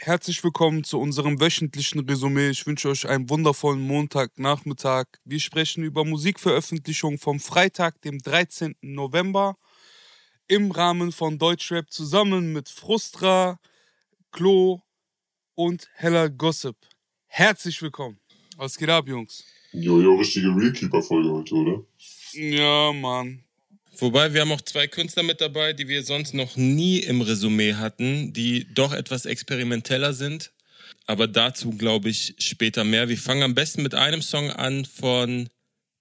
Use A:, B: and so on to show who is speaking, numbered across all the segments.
A: Herzlich willkommen zu unserem wöchentlichen Resümee. Ich wünsche euch einen wundervollen Montagnachmittag. Wir sprechen über Musikveröffentlichung vom Freitag, dem 13. November, im Rahmen von Deutschrap zusammen mit Frustra, Klo und Hella Gossip. Herzlich willkommen. Was geht ab, Jungs?
B: Jojo, richtige Realkeeper-Folge heute, oder?
A: Ja, Mann.
C: Wobei wir haben auch zwei Künstler mit dabei, die wir sonst noch nie im Resümee hatten, die doch etwas experimenteller sind. Aber dazu glaube ich später mehr. Wir fangen am besten mit einem Song an von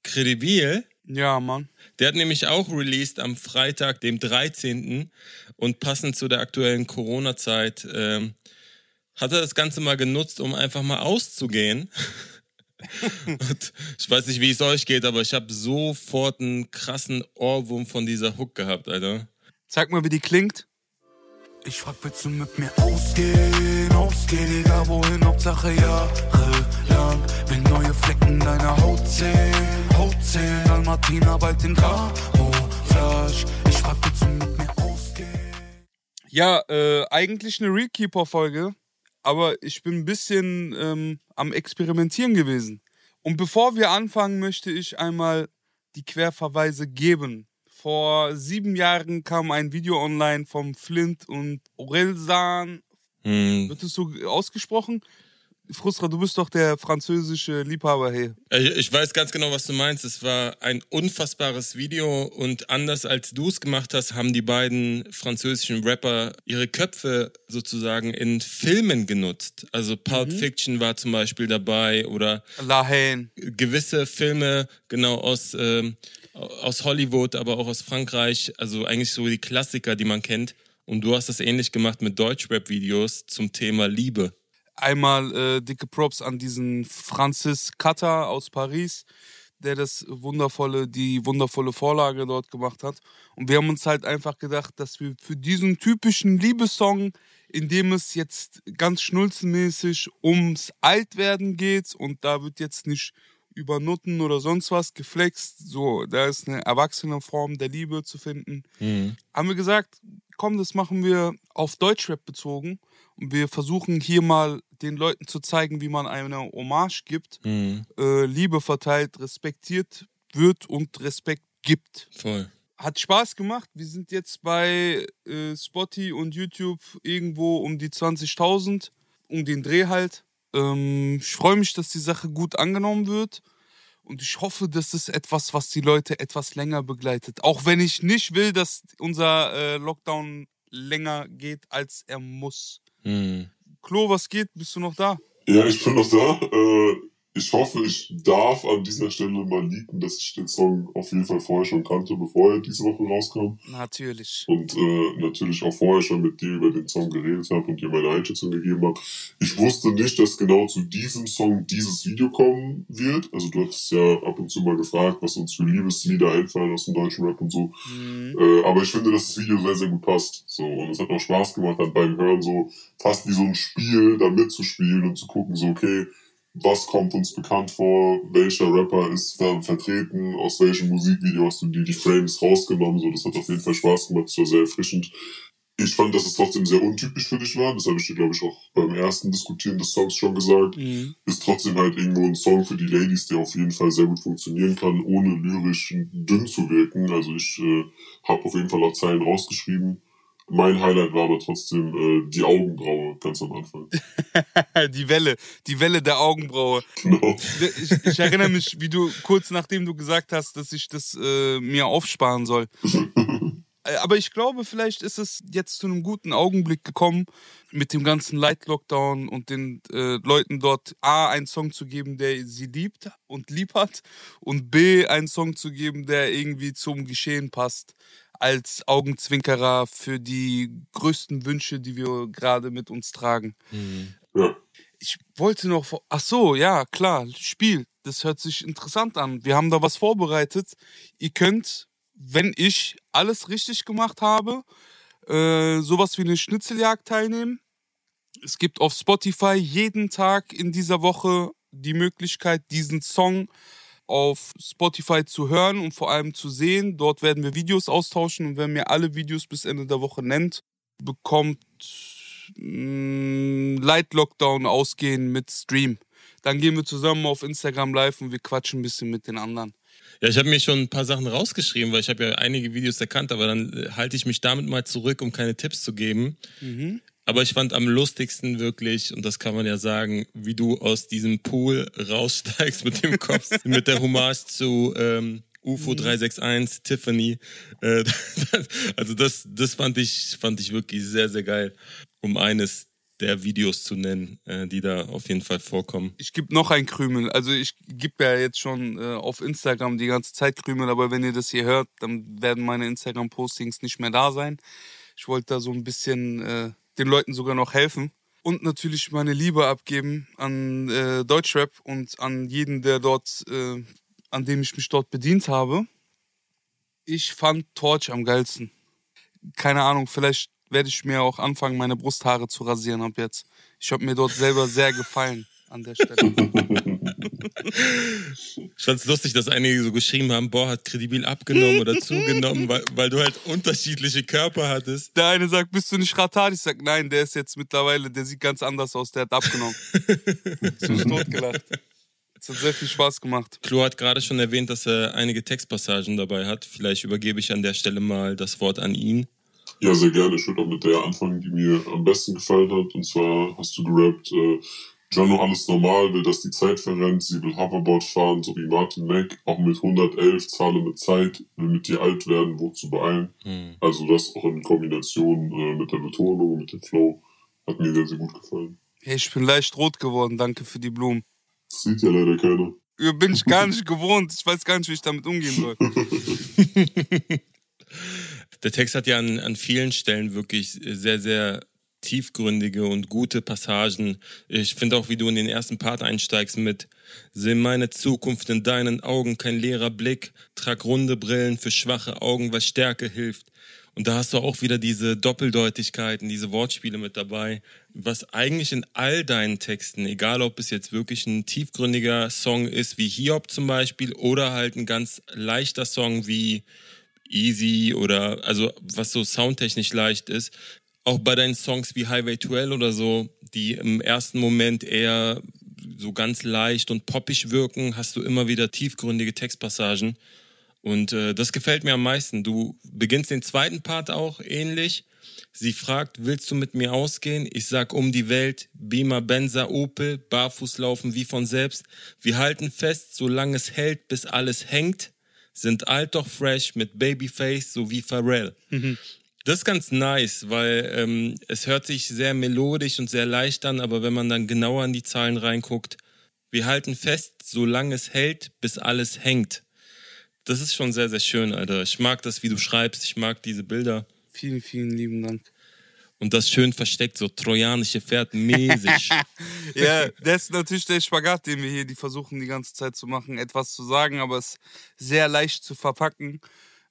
C: Credibil.
A: Ja, Mann.
C: Der hat nämlich auch released am Freitag, dem 13. Und passend zu der aktuellen Corona-Zeit ähm, hat er das Ganze mal genutzt, um einfach mal auszugehen. Und ich weiß nicht, wie es euch geht, aber ich habe sofort einen krassen Ohrwurm von dieser Hook gehabt, Alter.
A: Sag mal, wie die klingt.
D: Ich frag, willst du mit mir ausgehen? Ausgehen, egal wohin, Hauptsache jahrelang. Will neue Flecken deiner Haut sehen. Haut sehen, Almartina bald in Camouflage. Ich frag, willst du mit mir ausgehen?
A: Ja, äh, eigentlich eine Rekeeper-Folge, aber ich bin ein bisschen ähm, am Experimentieren gewesen. Und bevor wir anfangen, möchte ich einmal die Querverweise geben. Vor sieben Jahren kam ein Video online vom Flint und Orelsan.
C: Hm.
A: Wird es so ausgesprochen? Frustra, du bist doch der französische Liebhaber, hey.
C: Äh, Ich weiß ganz genau, was du meinst. Es war ein unfassbares Video und anders als du es gemacht hast, haben die beiden französischen Rapper ihre Köpfe sozusagen in Filmen genutzt. Also Pulp Fiction war zum Beispiel dabei oder
A: La Haine.
C: gewisse Filme genau aus, ähm, aus Hollywood, aber auch aus Frankreich. Also eigentlich so die Klassiker, die man kennt. Und du hast das ähnlich gemacht mit Deutschrap-Videos zum Thema Liebe.
A: Einmal äh, dicke Props an diesen Francis Cutter aus Paris, der das wundervolle, die wundervolle Vorlage dort gemacht hat. Und wir haben uns halt einfach gedacht, dass wir für diesen typischen Liebessong, in dem es jetzt ganz schnulzenmäßig ums Altwerden geht und da wird jetzt nicht über Nutten oder sonst was geflext, so, da ist eine erwachsene Form der Liebe zu finden, haben wir gesagt, komm, das machen wir auf Deutschrap bezogen und wir versuchen hier mal den Leuten zu zeigen, wie man eine Hommage gibt, äh, Liebe verteilt, respektiert wird und Respekt gibt.
C: Voll.
A: Hat Spaß gemacht. Wir sind jetzt bei äh, Spotty und YouTube irgendwo um die 20.000, um den Dreh halt. Ähm, ich freue mich, dass die Sache gut angenommen wird. Und ich hoffe, das ist etwas, was die Leute etwas länger begleitet. Auch wenn ich nicht will, dass unser äh, Lockdown länger geht, als er muss.
C: Hm.
A: Klo, was geht? Bist du noch da?
B: Ja, ich bin noch da. Äh, ich hoffe, ich darf an dieser Stelle mal leaken, dass ich den Song auf jeden Fall vorher schon kannte, bevor er diese Woche rauskam.
A: Natürlich.
B: Und äh, natürlich auch vorher schon mit dir über den Song geredet habe und dir meine Einschätzung gegeben habe. Ich wusste nicht, dass genau zu diesem Song dieses Video kommen wird. Also du hattest ja ab und zu mal gefragt, was uns für Liebeslieder einfallen aus dem deutschen Rap und so.
A: Mhm.
B: Äh, aber ich finde, dass das Video sehr, sehr gut passt. So, und es hat auch Spaß gemacht, dann beim Hören so fast wie so ein Spiel da mitzuspielen und zu gucken, so, okay, was kommt uns bekannt vor, welcher Rapper ist da vertreten, aus welchem Musikvideo hast du dir die Frames rausgenommen, so, das hat auf jeden Fall Spaß gemacht, das war sehr erfrischend. Ich fand, dass es trotzdem sehr untypisch für dich war, das habe ich dir, glaube ich, auch beim ersten Diskutieren des Songs schon gesagt.
A: Mhm.
B: Ist trotzdem halt irgendwo ein Song für die Ladies, der auf jeden Fall sehr gut funktionieren kann, ohne lyrisch dünn zu wirken. Also ich äh, habe auf jeden Fall auch Zeilen rausgeschrieben. Mein Highlight war aber trotzdem äh, die Augenbraue ganz am Anfang.
A: die Welle, die Welle der Augenbraue.
B: Genau.
A: Ich, ich erinnere mich, wie du kurz nachdem du gesagt hast, dass ich das äh, mir aufsparen soll. Äh, Aber ich glaube, vielleicht ist es jetzt zu einem guten Augenblick gekommen, mit dem ganzen Light-Lockdown und den äh, Leuten dort A, einen Song zu geben, der sie liebt und lieb hat und B, einen Song zu geben, der irgendwie zum Geschehen passt, als Augenzwinkerer für die größten Wünsche, die wir gerade mit uns tragen.
B: Ja.
A: Ich wollte noch. Ach so, ja, klar, Spiel. Das hört sich interessant an. Wir haben da was vorbereitet. Ihr könnt, wenn ich alles richtig gemacht habe, äh, sowas wie eine Schnitzeljagd teilnehmen. Es gibt auf Spotify jeden Tag in dieser Woche die Möglichkeit, diesen Song auf Spotify zu hören und vor allem zu sehen. Dort werden wir Videos austauschen und wer mir alle Videos bis Ende der Woche nennt, bekommt mh, Light Lockdown ausgehen mit Stream. Dann gehen wir zusammen auf Instagram live und wir quatschen ein bisschen mit den anderen.
C: Ja, ich habe mir schon ein paar Sachen rausgeschrieben, weil ich habe ja einige Videos erkannt, aber dann äh, halte ich mich damit mal zurück, um keine Tipps zu geben.
A: Mhm.
C: Aber ich fand am lustigsten wirklich, und das kann man ja sagen, wie du aus diesem Pool raussteigst mit dem Kopf, mit der Hommage zu ähm, UFO 361, Tiffany. Äh, also das, das fand ich, fand ich wirklich sehr, sehr geil, um eines der Videos zu nennen, äh, die da auf jeden Fall vorkommen.
A: Ich gebe noch ein Krümel. Also ich gebe ja jetzt schon äh, auf Instagram die ganze Zeit Krümel, aber wenn ihr das hier hört, dann werden meine Instagram-Postings nicht mehr da sein. Ich wollte da so ein bisschen äh, den Leuten sogar noch helfen. Und natürlich meine Liebe abgeben an äh, Deutschrap und an jeden, der dort, äh, an dem ich mich dort bedient habe. Ich fand Torch am geilsten. Keine Ahnung, vielleicht werde ich mir auch anfangen, meine Brusthaare zu rasieren ab jetzt. Ich habe mir dort selber sehr gefallen an der Stelle.
C: Ich fand's lustig, dass einige so geschrieben haben, boah, hat kredibil abgenommen oder zugenommen, weil, weil du halt unterschiedliche Körper hattest.
A: Der eine sagt, bist du nicht Ratat? Ich sag, nein, der ist jetzt mittlerweile, der sieht ganz anders aus, der hat abgenommen. Ich mich totgelacht. Es hat sehr viel Spaß gemacht.
C: Klo hat gerade schon erwähnt, dass er einige Textpassagen dabei hat. Vielleicht übergebe ich an der Stelle mal das Wort an ihn.
B: Ja, sehr gerne. Ich würde auch mit der anfangen, die mir am besten gefallen hat. Und zwar hast du gerappt, äh, Jono alles normal, will, dass die Zeit verrennt, sie will Hoverboard fahren, so wie Martin Mack, auch mit 111, zahle mit Zeit, will mit dir alt werden, wozu beeilen.
C: Hm.
B: Also das auch in Kombination äh, mit der Betonung, mit dem Flow, hat mir sehr, sehr gut gefallen.
A: Hey, ich bin leicht rot geworden, danke für die Blumen.
B: Das sieht ja leider keiner.
A: Ja, Bin ich gar nicht gewohnt. Ich weiß gar nicht, wie ich damit umgehen soll.
C: Der Text hat ja an, an vielen Stellen wirklich sehr, sehr tiefgründige und gute Passagen. Ich finde auch, wie du in den ersten Part einsteigst mit Seh meine Zukunft in deinen Augen, kein leerer Blick, trag runde Brillen für schwache Augen, was Stärke hilft. Und da hast du auch wieder diese Doppeldeutigkeiten, diese Wortspiele mit dabei, was eigentlich in all deinen Texten, egal ob es jetzt wirklich ein tiefgründiger Song ist, wie Hiob zum Beispiel, oder halt ein ganz leichter Song wie Easy oder also was so soundtechnisch leicht ist, auch bei deinen Songs wie Highway to Hell oder so, die im ersten Moment eher so ganz leicht und poppig wirken, hast du immer wieder tiefgründige Textpassagen. Und äh, das gefällt mir am meisten. Du beginnst den zweiten Part auch ähnlich. Sie fragt, willst du mit mir ausgehen? Ich sag um die Welt, Beamer, Benza, Opel, barfuß laufen wie von selbst. Wir halten fest, solange es hält, bis alles hängt. Sind alt doch fresh mit Babyface so wie Pharrell. Das ist ganz nice, weil ähm, es hört sich sehr melodisch und sehr leicht an, aber wenn man dann genauer in die Zahlen reinguckt, wir halten fest, solange es hält, bis alles hängt. Das ist schon sehr, sehr schön, Alter. Ich mag das, wie du schreibst. Ich mag diese Bilder.
A: Vielen, vielen lieben Dank.
C: Und das schön versteckt, so trojanische Pferd mäßig.
A: Ja, das ist natürlich der Spagat, den wir hier die versuchen die ganze Zeit zu machen, etwas zu sagen, aber es sehr leicht zu verpacken.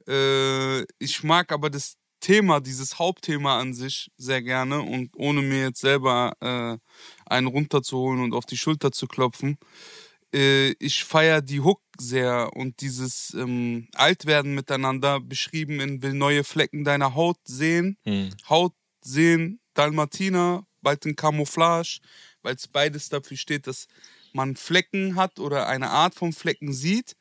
A: Äh, ich mag aber das Thema, dieses Hauptthema an sich sehr gerne und ohne mir jetzt selber äh, einen runterzuholen und auf die Schulter zu klopfen. Äh, ich feiere die Hook sehr und dieses ähm, Altwerden miteinander beschrieben in will neue Flecken deiner Haut sehen.
C: Hm.
A: Haut sehen, Dalmatiner, bald in Camouflage, weil es beides dafür steht, dass man Flecken hat oder eine Art von Flecken sieht,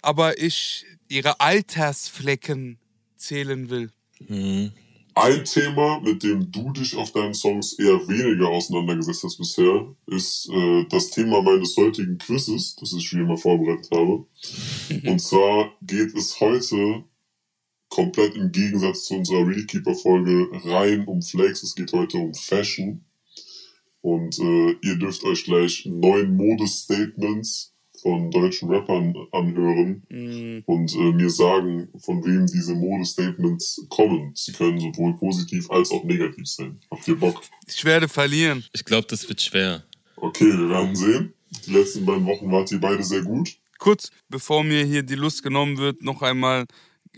A: aber ich ihre Altersflecken zählen will.
C: Mhm.
B: Ein Thema, mit dem du dich auf deinen Songs eher weniger auseinandergesetzt hast bisher, ist äh, das Thema meines heutigen Quizzes, das ich wie immer vorbereitet habe. Und zwar geht es heute komplett im Gegensatz zu unserer Realkeeper-Folge rein um Flex. Es geht heute um Fashion. Und äh, ihr dürft euch gleich neun Modestatements von deutschen Rappern anhören und äh, mir sagen, von wem diese Modestatements kommen. Sie können sowohl positiv als auch negativ sein. Habt ihr Bock?
A: Ich werde verlieren.
C: Ich glaube, das wird schwer.
B: Okay, wir werden sehen. Die letzten beiden Wochen wart ihr beide sehr gut.
A: Kurz, bevor mir hier die Lust genommen wird, noch einmal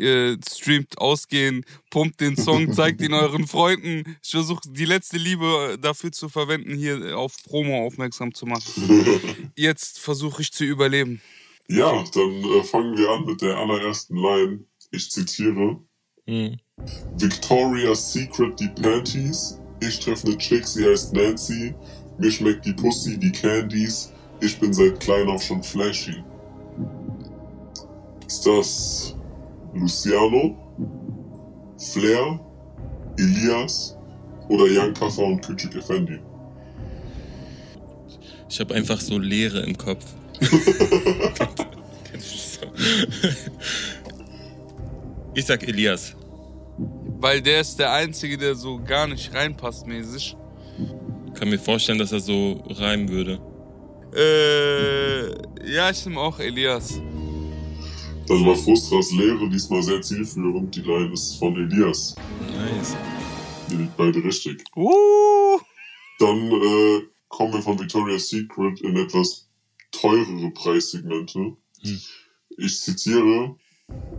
A: äh, streamt ausgehen, pumpt den Song, zeigt ihn euren Freunden. Ich versuche die letzte Liebe dafür zu verwenden, hier auf Promo aufmerksam zu machen. Jetzt versuche ich zu überleben.
B: Ja, dann äh, fangen wir an mit der allerersten Line. Ich zitiere.
C: Mhm.
B: Victoria's Secret die Panties, Ich treffe ne Chick, sie heißt Nancy. Mir schmeckt die Pussy wie Candies. Ich bin seit klein auf schon flashy. Ist das Luciano, Flair, Elias oder Jan Kaffer und Küçük Effendi?
C: Ich habe einfach so Leere im Kopf. ich sag Elias.
A: Weil der ist der Einzige, der so gar nicht reinpasst mäßig.
C: Kann mir vorstellen, dass er so reimen würde.
A: Äh, ja, ich nehme auch Elias.
B: Dann war Frustras Lehre diesmal sehr zielführend. Die Line ist von Elias.
C: Nice.
B: Die liegt beide richtig.
A: Uh,
B: Dann äh, kommen wir von Victoria's Secret in etwas teurere Preissegmente.
C: Hm.
B: Ich zitiere,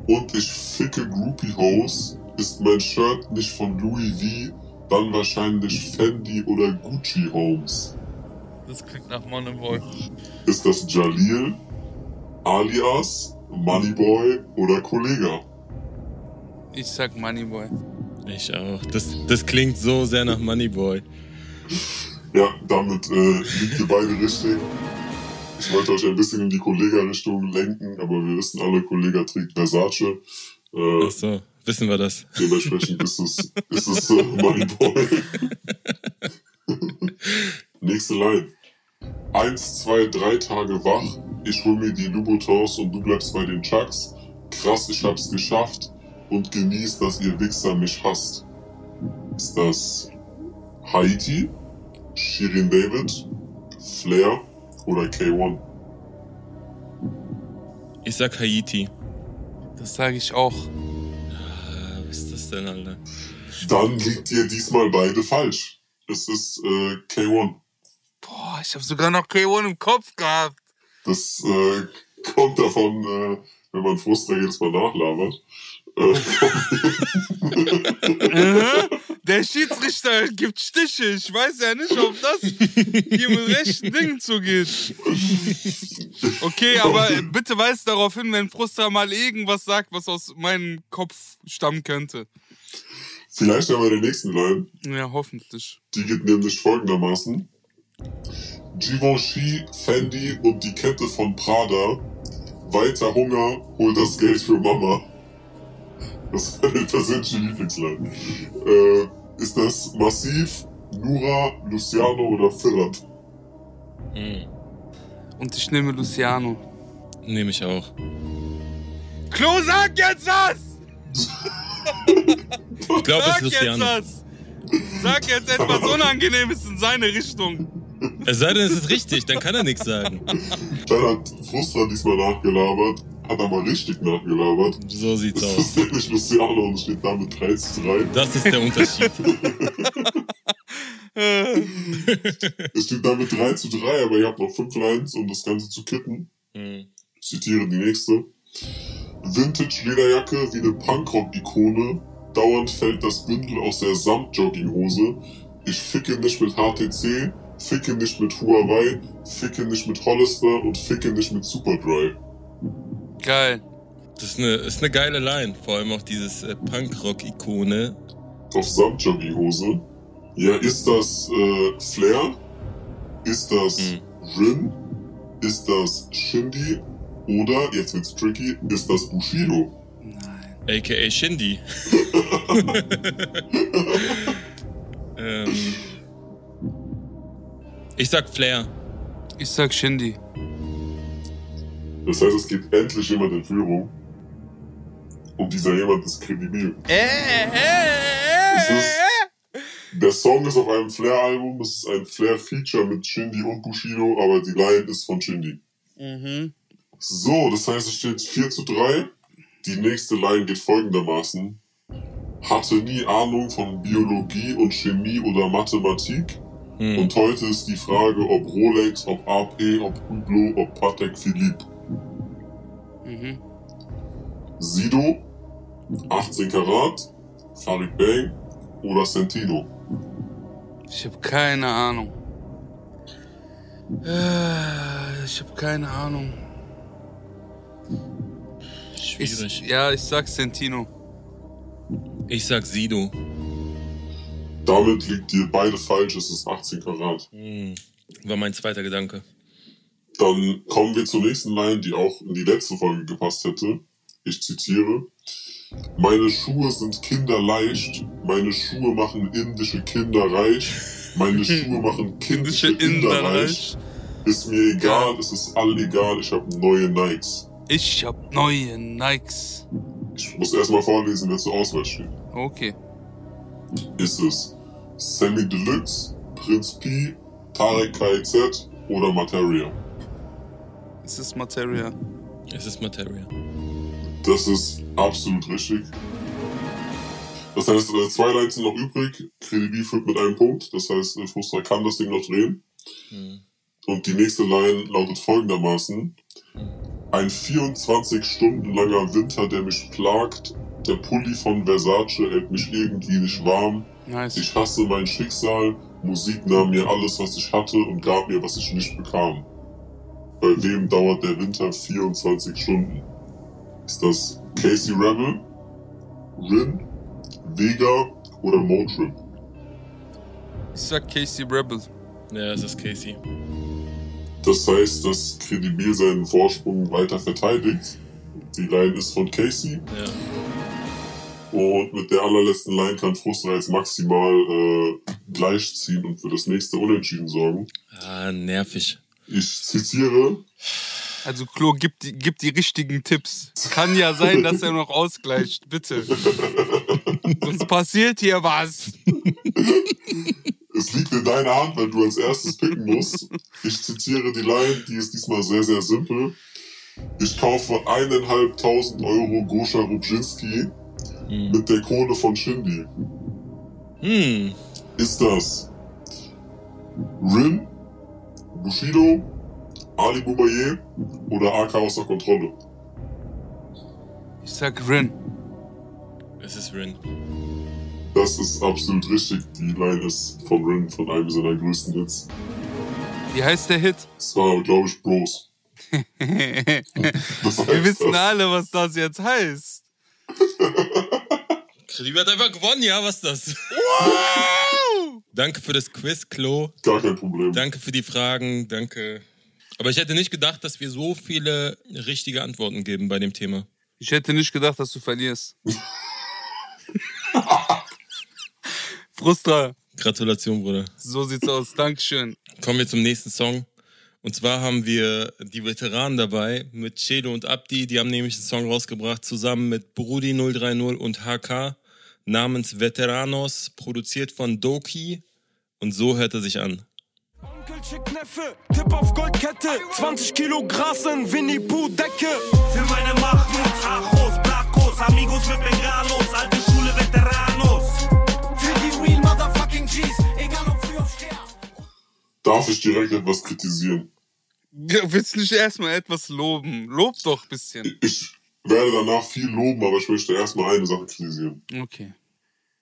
B: und ich ficke Groupie Hose, ist mein Shirt nicht von Louis V, dann wahrscheinlich Fendi oder Gucci Homes.
A: das klingt nach Moneyboy.
B: Ist das Jalil, alias Moneyboy oder Kollega?
A: Ich sag Moneyboy.
C: Ich auch. Das, das klingt so sehr nach Moneyboy.
B: Ja, damit äh, liegt ihr beide richtig. Ich wollte euch ein bisschen in die Kollega-Richtung lenken, aber wir wissen alle, Kollega trägt Versace. Äh,
C: Ach so, wissen wir das.
B: dementsprechend ist es, ist es äh, Moneyboy. Nächste Line. Eins, zwei, drei Tage wach. Ich hol mir die Louboutins und du bleibst bei den Chucks. Krass, ich hab's geschafft. Und genieß, dass ihr Wichser mich hasst. Ist das Haiti, Shirin David, Flair oder K1?
C: Ich sag Haiti.
A: Das sage ich auch.
C: Ah, was ist das denn, Alter?
B: Dann liegt ihr diesmal beide falsch. Es ist äh, K1.
A: Ich habe sogar noch K1 im Kopf gehabt.
B: Das äh, kommt davon, äh, wenn man Frustra jedes Mal nachlabert. Äh,
A: Äh, Der Schiedsrichter gibt Stiche. Ich weiß ja nicht, ob das hier mit rechten Dingen zugeht. Okay, aber bitte weist darauf hin, wenn Frustra mal irgendwas sagt, was aus meinem Kopf stammen könnte.
B: vielleicht aber der nächsten Line.
A: Ja, hoffentlich.
B: Die geht nämlich folgendermaßen. Givenchy, Fendi und die Kette von Prada. Weiter Hunger, hol das Geld für Mama. Das ist meine persönliche Lieblingsline. Äh, ist das Massiv, Nura, Luciano oder Firat?
C: Hm.
A: Und ich nehme Luciano.
C: Nehme ich auch.
A: Klo, sag jetzt was!
C: Ich glaube, es
A: Sag
C: ist
A: jetzt
C: Luciano.
A: was! Sag jetzt etwas Unangenehmes in seine Richtung.
C: Es sei denn, es ist richtig, dann kann er nichts sagen.
B: Dann hat Frustra diesmal nachgelabert, hat aber richtig nachgelabert.
C: So sieht's
B: Das
C: aus.
B: ist nämlich Luciano und steht damit 3 zu 3.
C: Das ist der Unterschied.
B: Es steht damit 3 zu 3, aber ihr habt noch 5 Lines, um das Ganze zu kitten.
C: Hm.
B: Ich zitiere die nächste. Vintage-Lederjacke wie eine Punkrock-Ikone. Dauernd fällt das Bündel aus der Samt-Jogginghose. Ich ficke nicht mit HTC, ficke nicht mit Huawei, ficke nicht mit Hollister und ficke nicht mit Superdry.
A: Geil.
C: Das ist eine, ist eine geile Line. Vor allem auch dieses äh, Punkrock-Ikone.
B: Auf Samt-Jogginghose. Ja, ist das äh, Flair? Ist das
C: Hm.
B: Rin? Ist das Shindy? Oder, jetzt wird's tricky, ist das Bushido?
A: Nein.
C: AKA Shindy. ähm, ich sag Flair.
A: Ich sag Shindy.
B: Das heißt, es geht endlich jemand in Führung. Und dieser jemand ist kredibil.
A: Äh, äh,
B: Es ist-
A: äh,
B: Der Song ist auf einem Flair-Album, es ist ein Flair-Feature mit Shindy und Bushido, aber die Line ist von Shindy.
A: äh. Mhm.
B: So, das heißt, es steht 4 zu 3. Die nächste Line geht folgendermaßen. Hatte nie Ahnung von Biologie und Chemie oder Mathematik.
C: Hm.
B: Und heute ist die Frage, ob Rolex, ob AP, ob Hublot, ob Patek Philippe.
A: Mhm.
B: Sido, 18 Karat, Farid Bang oder Sentino.
A: Ich habe keine Ahnung. Äh, Ich habe keine Ahnung.
C: Schwierig.
A: Ich, ja, ich sag Sentino.
C: Ich sag Sido.
B: Damit liegt ihr beide falsch, es ist 18 Karat.
C: Hm. War mein zweiter Gedanke.
B: Dann kommen wir zur nächsten Line, die auch in die letzte Folge gepasst hätte. Ich zitiere. Meine Schuhe sind kinderleicht, meine Schuhe machen indische Kinder reich, meine Schuhe machen kindische Inder reich. Ist mir egal, es ist all egal, ich habe neue Nikes.
A: Ich hab neue Nikes.
B: Ich muss erstmal vorlesen, wer zur Auswahl steht.
A: Okay.
B: Ist es Sammy Deluxe, Prinz P, Tarek KIZ oder Materia?
A: Es ist Materia.
C: Es ist Materia.
B: Das ist absolut richtig. Das heißt, äh, zwei Lines sind noch übrig. Kredibil führt mit einem Punkt. Das heißt, äh, Frustra kann das Ding noch drehen.
C: Hm.
B: Und die nächste Line lautet folgendermaßen. Ein 24 Stunden langer Winter, der mich plagt. Der Pulli von Versace hält mich irgendwie nicht warm.
A: Nice.
B: Ich hasse mein Schicksal. Musik nahm mir alles, was ich hatte und gab mir, was ich nicht bekam. Bei wem dauert der Winter 24 Stunden? Ist das Casey Rebel, Rin, Vega oder Motrip?
A: Ich sag Casey Rebel.
C: Ja, es ist Casey.
B: Das heißt, dass Credibil seinen Vorsprung weiter verteidigt. Die Line ist von Casey.
C: Ja.
B: Und mit der allerletzten Line kann Frustra jetzt maximal äh, gleichziehen und für das nächste Unentschieden sorgen.
C: Ah, nervig.
B: Ich zitiere,
A: Also Klo, gib die, gib die richtigen Tipps. Kann ja sein, dass er noch ausgleicht. Bitte. Sonst passiert hier was.
B: es liegt in deiner Hand, weil du als erstes picken musst. Ich zitiere die Line, die ist diesmal sehr, sehr simpel. Ich kaufe eineinhalbtausend Euro Goscha Rubczynski
C: Hm.
B: mit der Kohle von Shindy.
C: Hm.
B: Ist das Rin, Bushido, Ali Boumaier oder AK außer Kontrolle?
A: Ich sag Rin.
C: Es ist Rin.
B: Das ist absolut richtig. Die Line ist von Rin, von einem seiner größten Hits.
A: Wie heißt der Hit?
B: Es war, glaube ich, Bros.
A: Wir
B: Das heißt,
A: wissen
B: das-
A: alle, was das jetzt heißt.
C: Kredibil hat einfach gewonnen, ja, was ist das? Danke für das Quiz, Klo.
B: Gar kein Problem.
C: Danke für die Fragen. Danke. Aber ich hätte nicht gedacht, dass wir so viele richtige Antworten geben bei dem Thema.
A: Ich hätte nicht gedacht, dass du verlierst. Frustra,
C: Gratulation, Bruder.
A: so sieht's aus. Dankeschön.
C: Kommen wir zum nächsten Song. Und zwar haben wir die Veteranen dabei mit Chelo und Abdi. Die haben nämlich einen Song rausgebracht zusammen mit Brudi 030 und HK namens Veteranos, produziert von Doki. Und so hört er sich an.
E: Onkel schick Neffe, Tipp auf Goldkette, 20 Kilo Gras in Winnie Pooh Decke.
F: Für meine Mahmouds, Achos, Blackos, Amigos mit Bengalos, alte Schule Veteranos.
E: Für die real motherfucking G's, egal ob früh auf Stern.
B: Darf ich direkt etwas kritisieren?
A: Ja, willst du nicht erstmal etwas loben? Lob doch ein bisschen.
B: Ich werde danach viel loben, aber ich möchte erstmal eine Sache kritisieren.
A: Okay.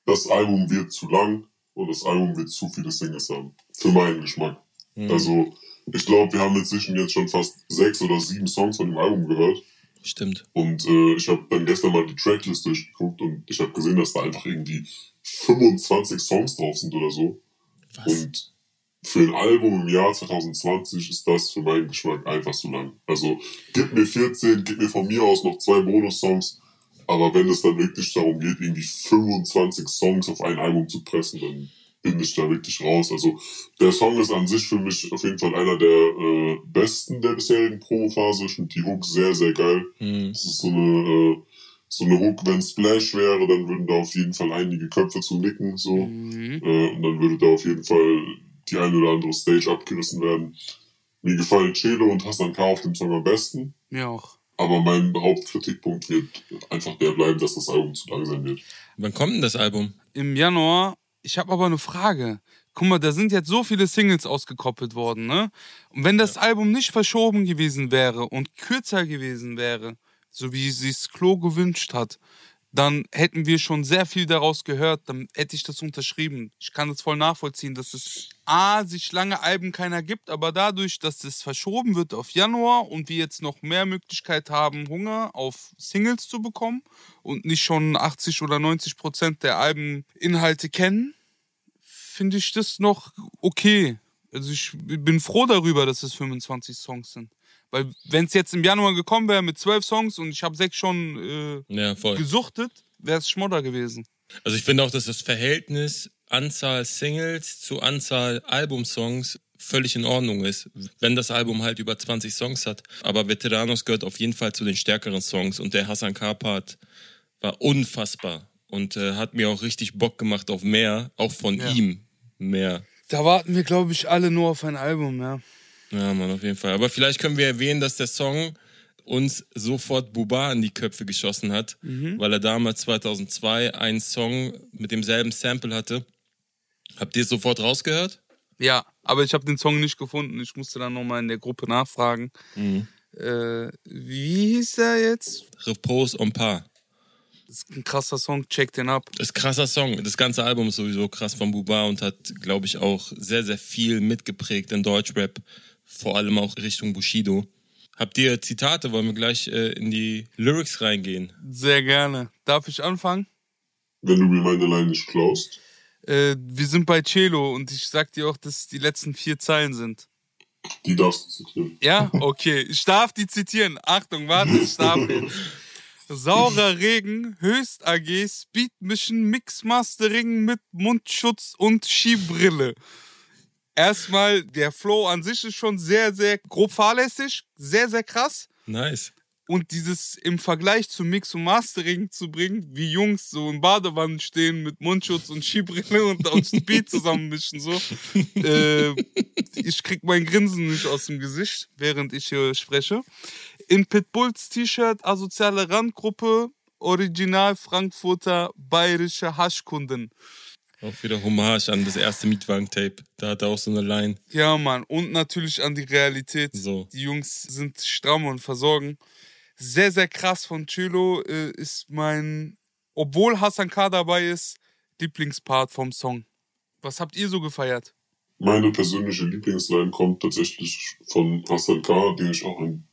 B: Das Album wird zu lang und das Album wird zu viele Singles haben. Für meinen Geschmack. Also, ich glaube, wir haben inzwischen jetzt schon fast sechs oder sieben Songs von dem Album gehört.
C: Stimmt.
B: Und äh, ich habe dann gestern mal die Tracklist durchgeguckt und ich habe gesehen, dass da einfach irgendwie 25 Songs drauf sind oder so.
C: Was?
B: Und für ein Album im Jahr 2020 ist das für meinen Geschmack einfach zu lang. Also gib mir 14, gib mir von mir aus noch zwei Bonus-Songs. Aber wenn es dann wirklich darum geht, irgendwie 25 Songs auf ein Album zu pressen, dann bin ich da wirklich raus. Also der Song ist an sich für mich auf jeden Fall einer der äh, besten der bisherigen Promophase. Ich finde die Hook sehr, sehr geil.
C: Hm.
B: Das ist so eine, äh, so eine Hook, wenn Splash wäre, dann würden da auf jeden Fall einige Köpfe zum Nicken, so.
A: Mhm.
B: Äh, und dann würde da auf jeden Fall die eine oder andere Stage abgerissen werden. Mir gefallen Chelo und Hassan K. auf dem Song am besten.
A: Mir auch.
B: Aber mein Hauptkritikpunkt wird einfach der bleiben, dass das Album zu lang sein wird.
C: Wann kommt denn das Album?
A: Im Januar. Ich habe aber eine Frage. Guck mal, da sind jetzt so viele Singles ausgekoppelt worden, ne? Und wenn das Album nicht verschoben gewesen wäre und kürzer gewesen wäre, so wie sich's Klo gewünscht hat, dann hätten wir schon sehr viel daraus gehört, dann hätte ich das unterschrieben. Ich kann das voll nachvollziehen, dass es A, sich lange Alben keiner gibt, aber dadurch, dass es verschoben wird auf Januar und wir jetzt noch mehr Möglichkeit haben, Hunger auf Singles zu bekommen und nicht schon 80 oder 90 Prozent der Albeninhalte kennen, finde ich das noch okay. Also ich bin froh darüber, dass es 25 Songs sind. Weil wenn es jetzt im Januar gekommen wäre mit 12 Songs und ich habe sechs schon äh,
C: Ja, voll.
A: gesuchtet, wäre es Schmodder gewesen.
C: Also ich finde auch, dass das Verhältnis Anzahl Singles zu Anzahl Albumsongs völlig in Ordnung ist, wenn das Album halt über 20 Songs hat. Aber Veteranos gehört auf jeden Fall zu den stärkeren Songs und der Hassan K-Part war unfassbar und äh, hat mir auch richtig Bock gemacht auf mehr, auch von
A: Ja.
C: ihm mehr.
A: Da warten wir, glaube ich, alle nur auf ein Album, ja.
C: Ja, Mann, auf jeden Fall. Aber vielleicht können wir erwähnen, dass der Song uns sofort Buba in die Köpfe geschossen hat, weil er damals 2002 einen Song mit demselben Sample hatte. Habt ihr es sofort rausgehört?
A: Ja, aber ich habe den Song nicht gefunden. Ich musste dann nochmal in der Gruppe nachfragen. Äh, wie hieß der jetzt?
C: Repose on Par.
A: Das ist ein krasser Song, check den ab.
C: Das ist ein krasser Song. Das ganze Album ist sowieso krass von Buba und hat, glaube ich, auch sehr, sehr viel mitgeprägt in Deutschrap. Vor allem auch Richtung Bushido. Habt ihr Zitate? Wollen wir gleich äh, in die Lyrics reingehen?
A: Sehr gerne. Darf ich anfangen?
B: Wenn du mir meine Line nicht klaust.
A: Äh, wir sind bei Cello und ich sag dir auch, dass es die letzten vier Zeilen sind.
B: Die darfst du zitieren.
A: Ja? Okay. Ich darf die zitieren. Achtung, warte, ich darf jetzt. Saurer Regen, Höchst AG, Speed Mission, Mix Mastering mit Mundschutz und Skibrille. Erstmal, der Flow an sich ist schon sehr, sehr grob fahrlässig, sehr, sehr krass.
C: Nice.
A: Und dieses im Vergleich zu Mix und Mastering zu bringen, wie Jungs so in Badewannen stehen mit Mundschutz und Skibrille und auf Speed zusammenmischen, so. Äh, ich krieg mein Grinsen nicht aus dem Gesicht, während ich hier spreche. In Pitbulls T-Shirt, asoziale Randgruppe, Original Frankfurter bayerische Haschkunden.
C: Auch wieder Hommage an das erste Mietwagen-Tape. Da hat er auch so eine Line.
A: Ja, Mann. Und natürlich an die Realität.
C: So.
A: Die Jungs sind stramm und versorgen. Sehr, sehr krass von Chilo äh, ist mein, obwohl Hassan K. dabei ist, Lieblingspart vom Song. Was habt ihr so gefeiert?
B: Meine persönliche Lieblingsline kommt tatsächlich von Hassan K., den ich auch ein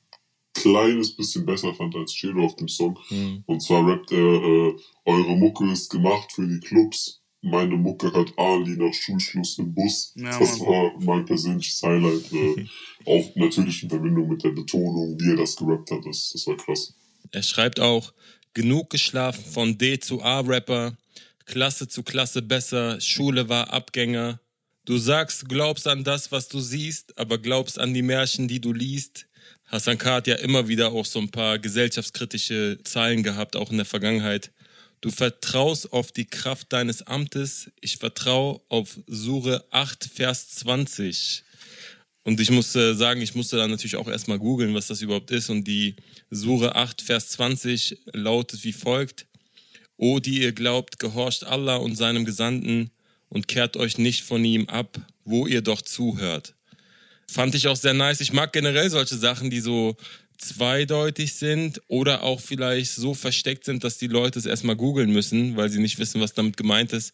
B: kleines bisschen besser fand als Chelo auf dem Song. Und zwar rappt er, äh, eure Mucke ist gemacht für die Clubs. Meine Mucke hört Ali nach Schulschluss im Bus.
A: Ja,
B: das war mein persönliches Highlight. Äh, auch natürlich in Verbindung mit der Betonung, wie er das gerappt hat. Das, das war krass.
C: Er schreibt auch, genug geschlafen von D zu A-Rapper, Klasse zu Klasse besser, Schule war Abgänger. Du sagst, glaubst an das, was du siehst, aber glaubst an die Märchen, die du liest. Hassan K. hat ja immer wieder auch so ein paar gesellschaftskritische Zeilen gehabt, auch in der Vergangenheit. Du vertraust auf die Kraft deines Amtes, ich vertraue auf Sure 8, Vers 20. Und ich musste sagen, ich musste dann natürlich auch erstmal googeln, was das überhaupt ist. Und die Sure 8, Vers 20 lautet wie folgt. O, die ihr glaubt, gehorcht Allah und seinem Gesandten und kehrt euch nicht von ihm ab, wo ihr doch zuhört. Fand ich auch sehr nice. Ich mag generell solche Sachen, die so zweideutig sind oder auch vielleicht so versteckt sind, dass die Leute es erstmal googeln müssen, weil sie nicht wissen, was damit gemeint ist.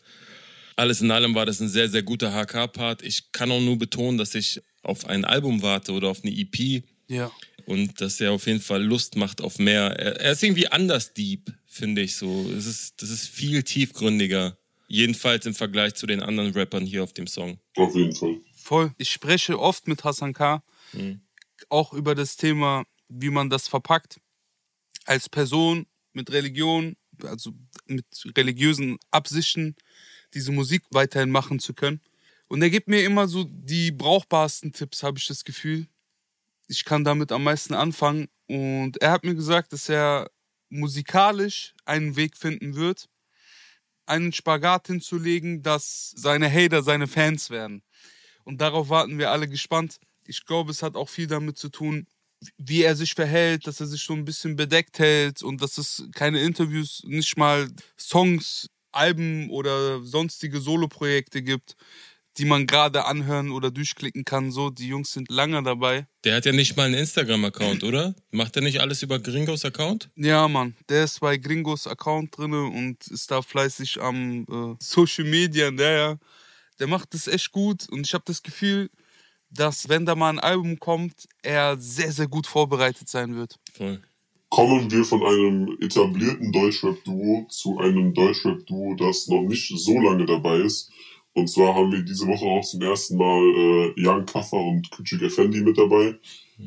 C: Alles in allem war das ein sehr, sehr guter HK-Part. Ich kann auch nur betonen, dass ich auf ein Album warte oder auf eine EP
A: Ja.
C: und dass er auf jeden Fall Lust macht auf mehr. Er, ist irgendwie anders deep, finde ich so. Es ist, das ist viel tiefgründiger. Jedenfalls im Vergleich zu den anderen Rappern hier auf dem Song.
B: Auf jeden Fall.
A: Voll. Ich spreche oft mit Hassan K. auch über das Thema, wie man das verpackt. Als Person mit Religion, also mit religiösen Absichten, diese Musik weiterhin machen zu können. Und er gibt mir immer so die brauchbarsten Tipps, habe ich das Gefühl. Ich kann damit am meisten anfangen. Und er hat mir gesagt, dass er musikalisch einen Weg finden wird, einen Spagat hinzulegen, dass seine Hater seine Fans werden. Und darauf warten wir alle gespannt. Ich glaube, es hat auch viel damit zu tun, wie er sich verhält, dass er sich so ein bisschen bedeckt hält und dass es keine Interviews, nicht mal Songs, Alben oder sonstige Soloprojekte gibt, die man gerade anhören oder durchklicken kann. So, die Jungs sind lange dabei.
C: Der hat ja nicht mal einen Instagram-Account, oder? Macht er nicht alles über Gringos Account?
A: Ja, Mann, der ist bei Gringos Account drinne und ist da fleißig am äh, Social Media. Der, ja, der macht das echt gut und ich habe das Gefühl, dass wenn da mal ein Album kommt, er sehr, sehr gut vorbereitet sein wird.
C: Voll.
B: Kommen wir von einem etablierten Deutschrap-Duo zu einem Deutschrap-Duo, das noch nicht so lange dabei ist Und zwar haben wir diese Woche auch zum ersten Mal äh, Young Kaffer und Küçük Effendi mit dabei.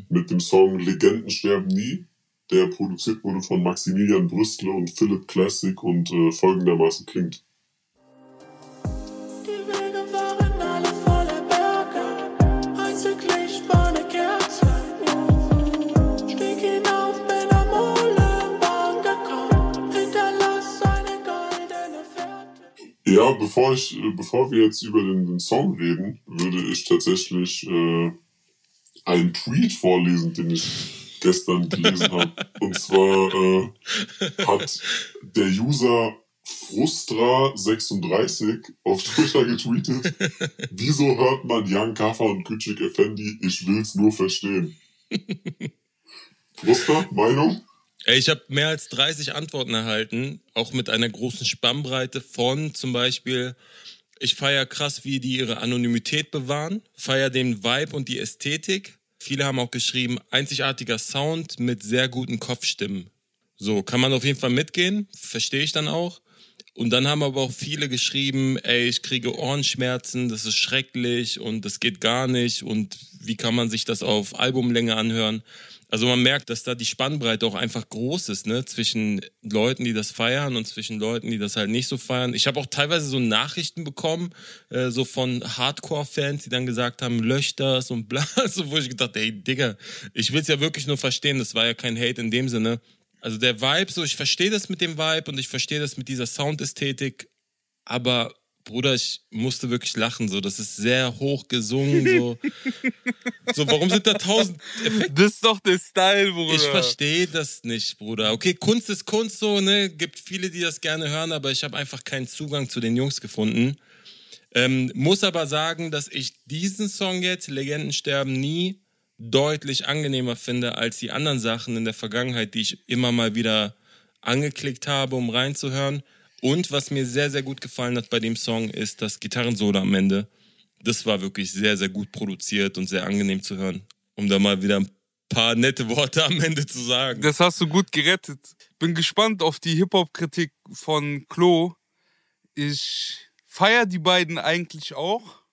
B: Mit dem Song Legenden sterben nie. Der produziert wurde von Maximilian Brüstle und Philipp Classic und äh, folgendermaßen klingt. Ja, bevor ich, äh, bevor wir jetzt über den, den Song reden, würde ich tatsächlich äh, einen Tweet vorlesen, den ich gestern gelesen habe. Und zwar äh, hat der User Frustra36 auf Twitter getweetet, wieso hört man Jan Kaffer und Küçük Effendi, ich will's nur verstehen. Frustra, Meinung?
C: Ich habe mehr als 30 Antworten erhalten, auch mit einer großen Spannbreite von zum Beispiel, ich feier krass, wie die ihre Anonymität bewahren, feier den Vibe und die Ästhetik. Viele haben auch geschrieben, einzigartiger Sound mit sehr guten Kopfstimmen. So, kann man auf jeden Fall mitgehen, verstehe ich dann auch. Und dann haben aber auch viele geschrieben, ey, ich kriege Ohrenschmerzen, das ist schrecklich und das geht gar nicht und wie kann man sich das auf Albumlänge anhören? Also man merkt, dass da die Spannbreite auch einfach groß ist, ne, zwischen Leuten, die das feiern und zwischen Leuten, die das halt nicht so feiern. Ich habe auch teilweise so Nachrichten bekommen, äh, so von Hardcore-Fans, die dann gesagt haben, lösch das und bla, so, wo ich gedacht, ey, Digga, ich will's ja wirklich nur verstehen, das war ja kein Hate in dem Sinne. Also der Vibe, so ich verstehe das mit dem Vibe und ich verstehe das mit dieser Soundästhetik, aber Bruder, ich musste wirklich lachen, so das ist sehr hoch gesungen, so. so, warum sind da tausend Effekte?
A: Das ist doch der Style, Bruder.
C: Ich verstehe das nicht, Bruder. Okay, Kunst ist Kunst so, ne? Gibt viele, die das gerne hören, aber ich habe einfach keinen Zugang zu den Jungs gefunden. Ähm, muss aber sagen, dass ich diesen Song jetzt, Legenden sterben nie, deutlich angenehmer finde als die anderen Sachen in der Vergangenheit, die ich immer mal wieder angeklickt habe, um reinzuhören. Und was mir sehr, sehr gut gefallen hat bei dem Song, ist das Gitarrensolo am Ende. Das war wirklich sehr, sehr gut produziert und sehr angenehm zu hören. Um da mal wieder ein paar nette Worte am Ende zu sagen.
A: Das hast du gut gerettet. Bin gespannt auf die Hip-Hop-Kritik von Klo. Ich feiere die beiden eigentlich auch.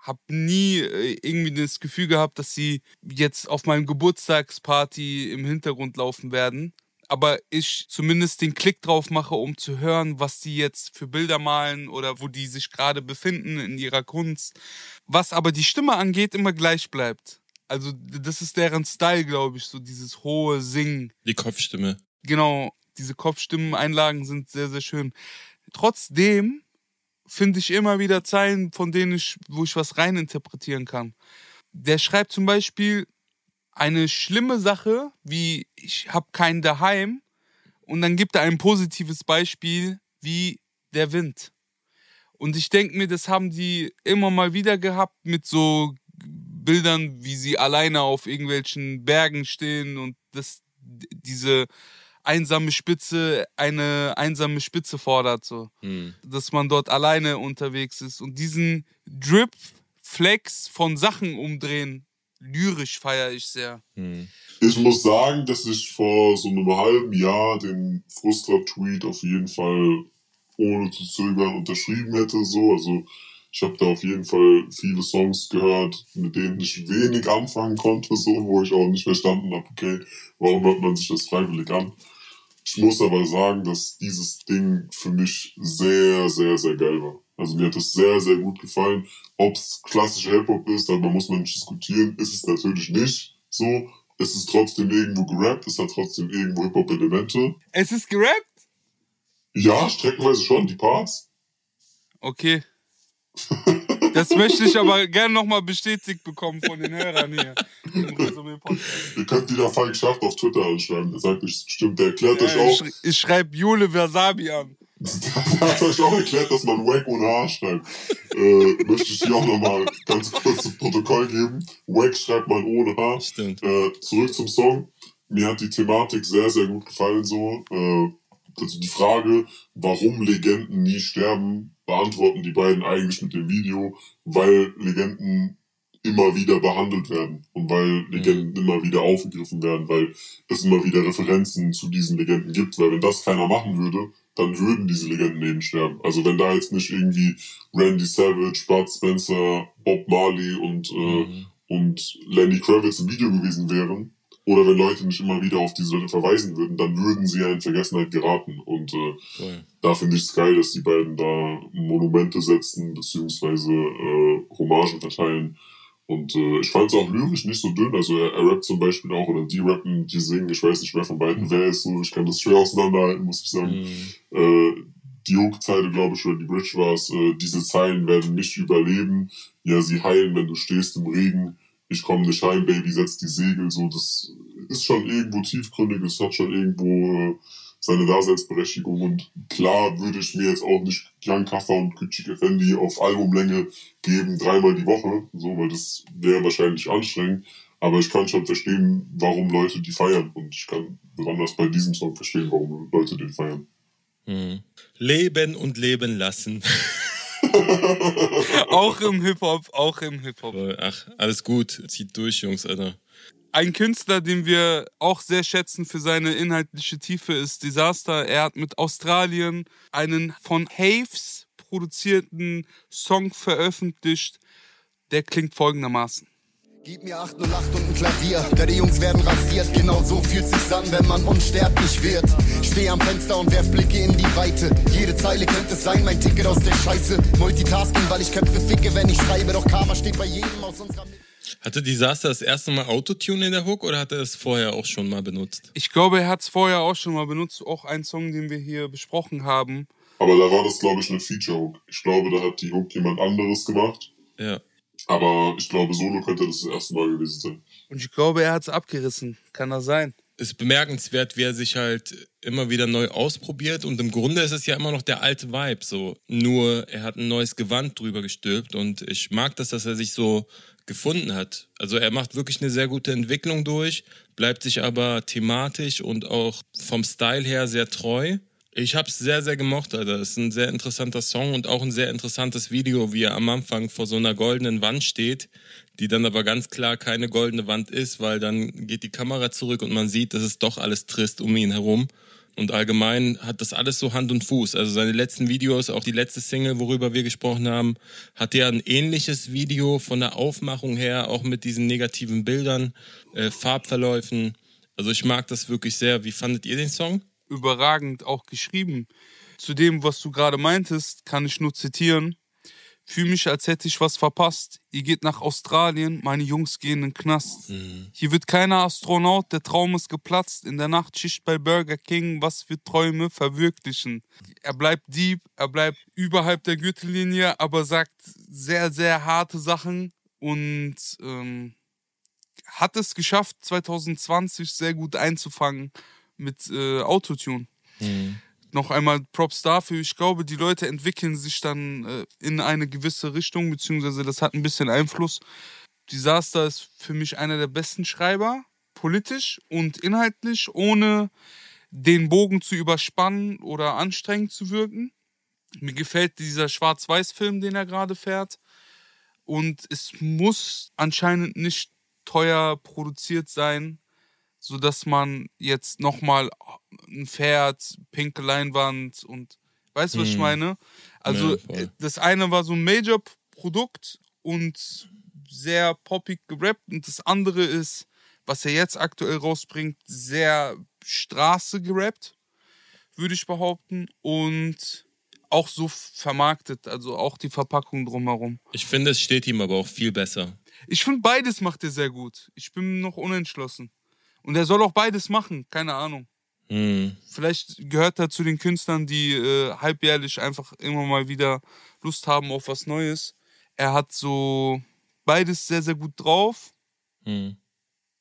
A: Hab nie äh, irgendwie das Gefühl gehabt, dass sie jetzt auf meinem Geburtstagsparty im Hintergrund laufen werden. Aber ich zumindest den Klick drauf mache, um zu hören, was die jetzt für Bilder malen oder wo die sich gerade befinden in ihrer Kunst. Was aber die Stimme angeht, immer gleich bleibt. Also das ist deren Style, glaube ich, so dieses hohe Singen.
C: Die Kopfstimme.
A: Genau, diese Kopfstimmeneinlagen sind sehr, sehr schön. Trotzdem finde ich immer wieder Zeilen, von denen ich, wo ich was reininterpretieren kann. Der schreibt zum Beispiel eine schlimme Sache, wie ich habe keinen daheim, und dann gibt er ein positives Beispiel wie der Wind. Und ich denke mir, das haben die immer mal wieder gehabt mit so Bildern, wie sie alleine auf irgendwelchen Bergen stehen und das, diese einsame Spitze eine einsame Spitze fordert, so.
C: Hm.
A: Dass man dort alleine unterwegs ist. Und diesen Drip, Flex von Sachen umdrehen, lyrisch feiere ich sehr.
C: Hm.
B: Ich muss sagen, dass ich vor so einem halben Jahr den Frustra-Tweet auf jeden Fall ohne zu zögern unterschrieben hätte. So. Also ich habe da auf jeden Fall viele Songs gehört, mit denen ich wenig anfangen konnte, so, wo ich auch nicht verstanden habe, okay, warum hört man sich das freiwillig an? Ich muss aber sagen, dass dieses Ding für mich sehr, sehr, sehr geil war. Also mir hat es sehr, sehr gut gefallen. Ob es klassischer Hip-Hop ist, darüber muss man nicht diskutieren, ist es natürlich nicht so. Es ist trotzdem irgendwo gerappt, es hat trotzdem irgendwo Hip-Hop-Elemente.
A: Es ist gerappt?
B: Ja, streckenweise schon, die Parts.
A: Okay. Das möchte ich aber gerne nochmal bestätigt bekommen von den Hörern hier.
B: Ihr könnt wieder Falk Schacht auf Twitter anschreiben, der sagt euch bestimmt, der erklärt euch
A: Ja,
B: auch,
A: ich, ich schreibe Jule Wasabi an.
B: der hat euch auch erklärt, dass man Wack ohne H schreibt. Äh, möchte ich hier auch nochmal ganz kurz zu Protokoll geben. Wack schreibt man ohne H.
C: Stimmt.
B: Äh, zurück zum Song. Mir hat die Thematik sehr, sehr gut gefallen so. Äh, also die Frage, warum Legenden nie sterben, beantworten die beiden eigentlich mit dem Video, weil Legenden immer wieder behandelt werden und weil Legenden immer wieder aufgegriffen werden, weil es immer wieder Referenzen zu diesen Legenden gibt, weil wenn das keiner machen würde, dann würden diese Legenden eben sterben. Also wenn da jetzt nicht irgendwie Randy Savage, Bud Spencer, Bob Marley und, äh, und Lenny Kravitz im Video gewesen wären, oder wenn Leute nicht immer wieder auf diese Leute verweisen würden, dann würden sie ja in Vergessenheit geraten. Und äh,
C: Voll.
B: da finde ich es geil, dass die beiden da Monumente setzen, beziehungsweise äh, Hommagen verteilen. Und äh, ich fand es auch lyrisch nicht so dünn. Also er, er rappt zum Beispiel auch, oder die rappen, die singen, ich weiß nicht wer von beiden wer ist so, ich kann das schwer auseinanderhalten, muss ich sagen.
C: Mhm.
B: Äh, die Hook-Zeile, glaube ich, oder die Bridge war es, äh, diese Zeilen werden mich überleben. Ja, sie heilen, wenn du stehst im Regen. Ich komme nicht heim, Baby, setz die Segel. So, das ist schon irgendwo tiefgründig, es hat schon irgendwo äh, seine Daseinsberechtigung. Und klar würde ich mir jetzt auch nicht Jan Kaffer und Küçük Effendi auf Albumlänge geben, dreimal die Woche, so, weil das wäre wahrscheinlich anstrengend. Aber ich kann schon verstehen, warum Leute die feiern. Und ich kann besonders bei diesem Song verstehen, warum Leute den feiern.
C: Mhm. Leben und leben lassen.
A: Auch im Hip-Hop, auch im Hip-Hop.
C: Ach, alles gut. Zieht durch, Jungs, Alter.
A: Ein Künstler, den wir auch sehr schätzen für seine inhaltliche Tiefe, ist Disaster. Er hat mit Australien einen von Haves produzierten Song veröffentlicht. Der klingt folgendermaßen.
G: Gib mir 808 und ein Klavier, denn die Jungs werden rasiert. Genau so fühlt sich's an, wenn man unsterblich wird. Steh am Fenster und werf Blicke in die Weite. Jede Zeile könnte sein, mein Ticket aus der Scheiße. Multitasking, weil ich Köpfe ficke, wenn ich schreibe. Doch Karma steht bei jedem aus unserer Mitte.
C: Hatte Disaster das erste Mal Autotune in der Hook oder hat er es vorher auch schon mal benutzt?
A: Ich glaube, er hat es vorher auch schon mal benutzt. Auch ein Song, den wir hier besprochen haben.
B: Aber da war das, glaube ich, eine Feature-Hook. Ich glaube, da hat die Hook jemand anderes gemacht.
C: Ja.
B: Aber ich glaube, Solo könnte das das erste Mal gewesen sein.
A: Und ich glaube, er hat es abgerissen. Kann das sein?
C: ist bemerkenswert, wie er sich halt immer wieder neu ausprobiert und im Grunde ist es ja immer noch der alte Vibe so. Nur er hat ein neues Gewand drüber gestülpt und ich mag das, dass er sich so gefunden hat. Also er macht wirklich eine sehr gute Entwicklung durch, bleibt sich aber thematisch und auch vom Style her sehr treu. Ich hab's sehr, sehr gemocht, Alter. Es ist ein sehr interessanter Song und auch ein sehr interessantes Video, wie er am Anfang vor so einer goldenen Wand steht, die dann aber ganz klar keine goldene Wand ist, weil dann geht die Kamera zurück und man sieht, dass es doch alles trist um ihn herum. Und allgemein hat das alles so Hand und Fuß. Also seine letzten Videos, auch die letzte Single, worüber wir gesprochen haben, hat ja ein ähnliches Video von der Aufmachung her, auch mit diesen negativen Bildern, äh, Farbverläufen. Also ich mag das wirklich sehr. Wie fandet ihr den Song?
A: Überragend auch geschrieben. Zu dem, was du gerade meintest, kann ich nur zitieren. Fühl mich, als hätte ich was verpasst. Ihr geht nach Australien, meine Jungs gehen in den Knast. Hier wird keiner Astronaut, der Traum ist geplatzt. In der Nachtschicht bei Burger King, was für Träume verwirklichen. Er bleibt deep, er bleibt überhalb der Gürtellinie, aber sagt sehr, sehr harte Sachen und ähm, hat es geschafft, 2020 sehr gut einzufangen mit äh, Autotune. Noch einmal Props dafür. Ich glaube, die Leute entwickeln sich dann äh, in eine gewisse Richtung, beziehungsweise das hat ein bisschen Einfluss. Disaster ist für mich einer der besten Schreiber, politisch und inhaltlich, ohne den Bogen zu überspannen oder anstrengend zu wirken. Mir gefällt dieser Schwarz-Weiß-Film, den er gerade fährt. Und es muss anscheinend nicht teuer produziert sein, so dass man jetzt nochmal ein Pferd, pinke Leinwand und weißt du, was ich
C: Mhm.
A: meine? Also
C: Ja,
A: das eine war so ein Major-Produkt und sehr poppig gerappt und das andere ist, was er jetzt aktuell rausbringt, sehr Straße gerappt, würde ich behaupten und auch so vermarktet, also auch die Verpackung drumherum.
C: Ich finde, es steht ihm aber auch viel besser.
A: Ich finde, beides macht er sehr gut. Ich bin noch unentschlossen. Und er soll auch beides machen, keine Ahnung.
C: Hm.
A: Vielleicht gehört er zu den Künstlern, die äh, halbjährlich einfach immer mal wieder Lust haben auf was Neues. Er hat so beides sehr, sehr gut drauf.
C: Hm.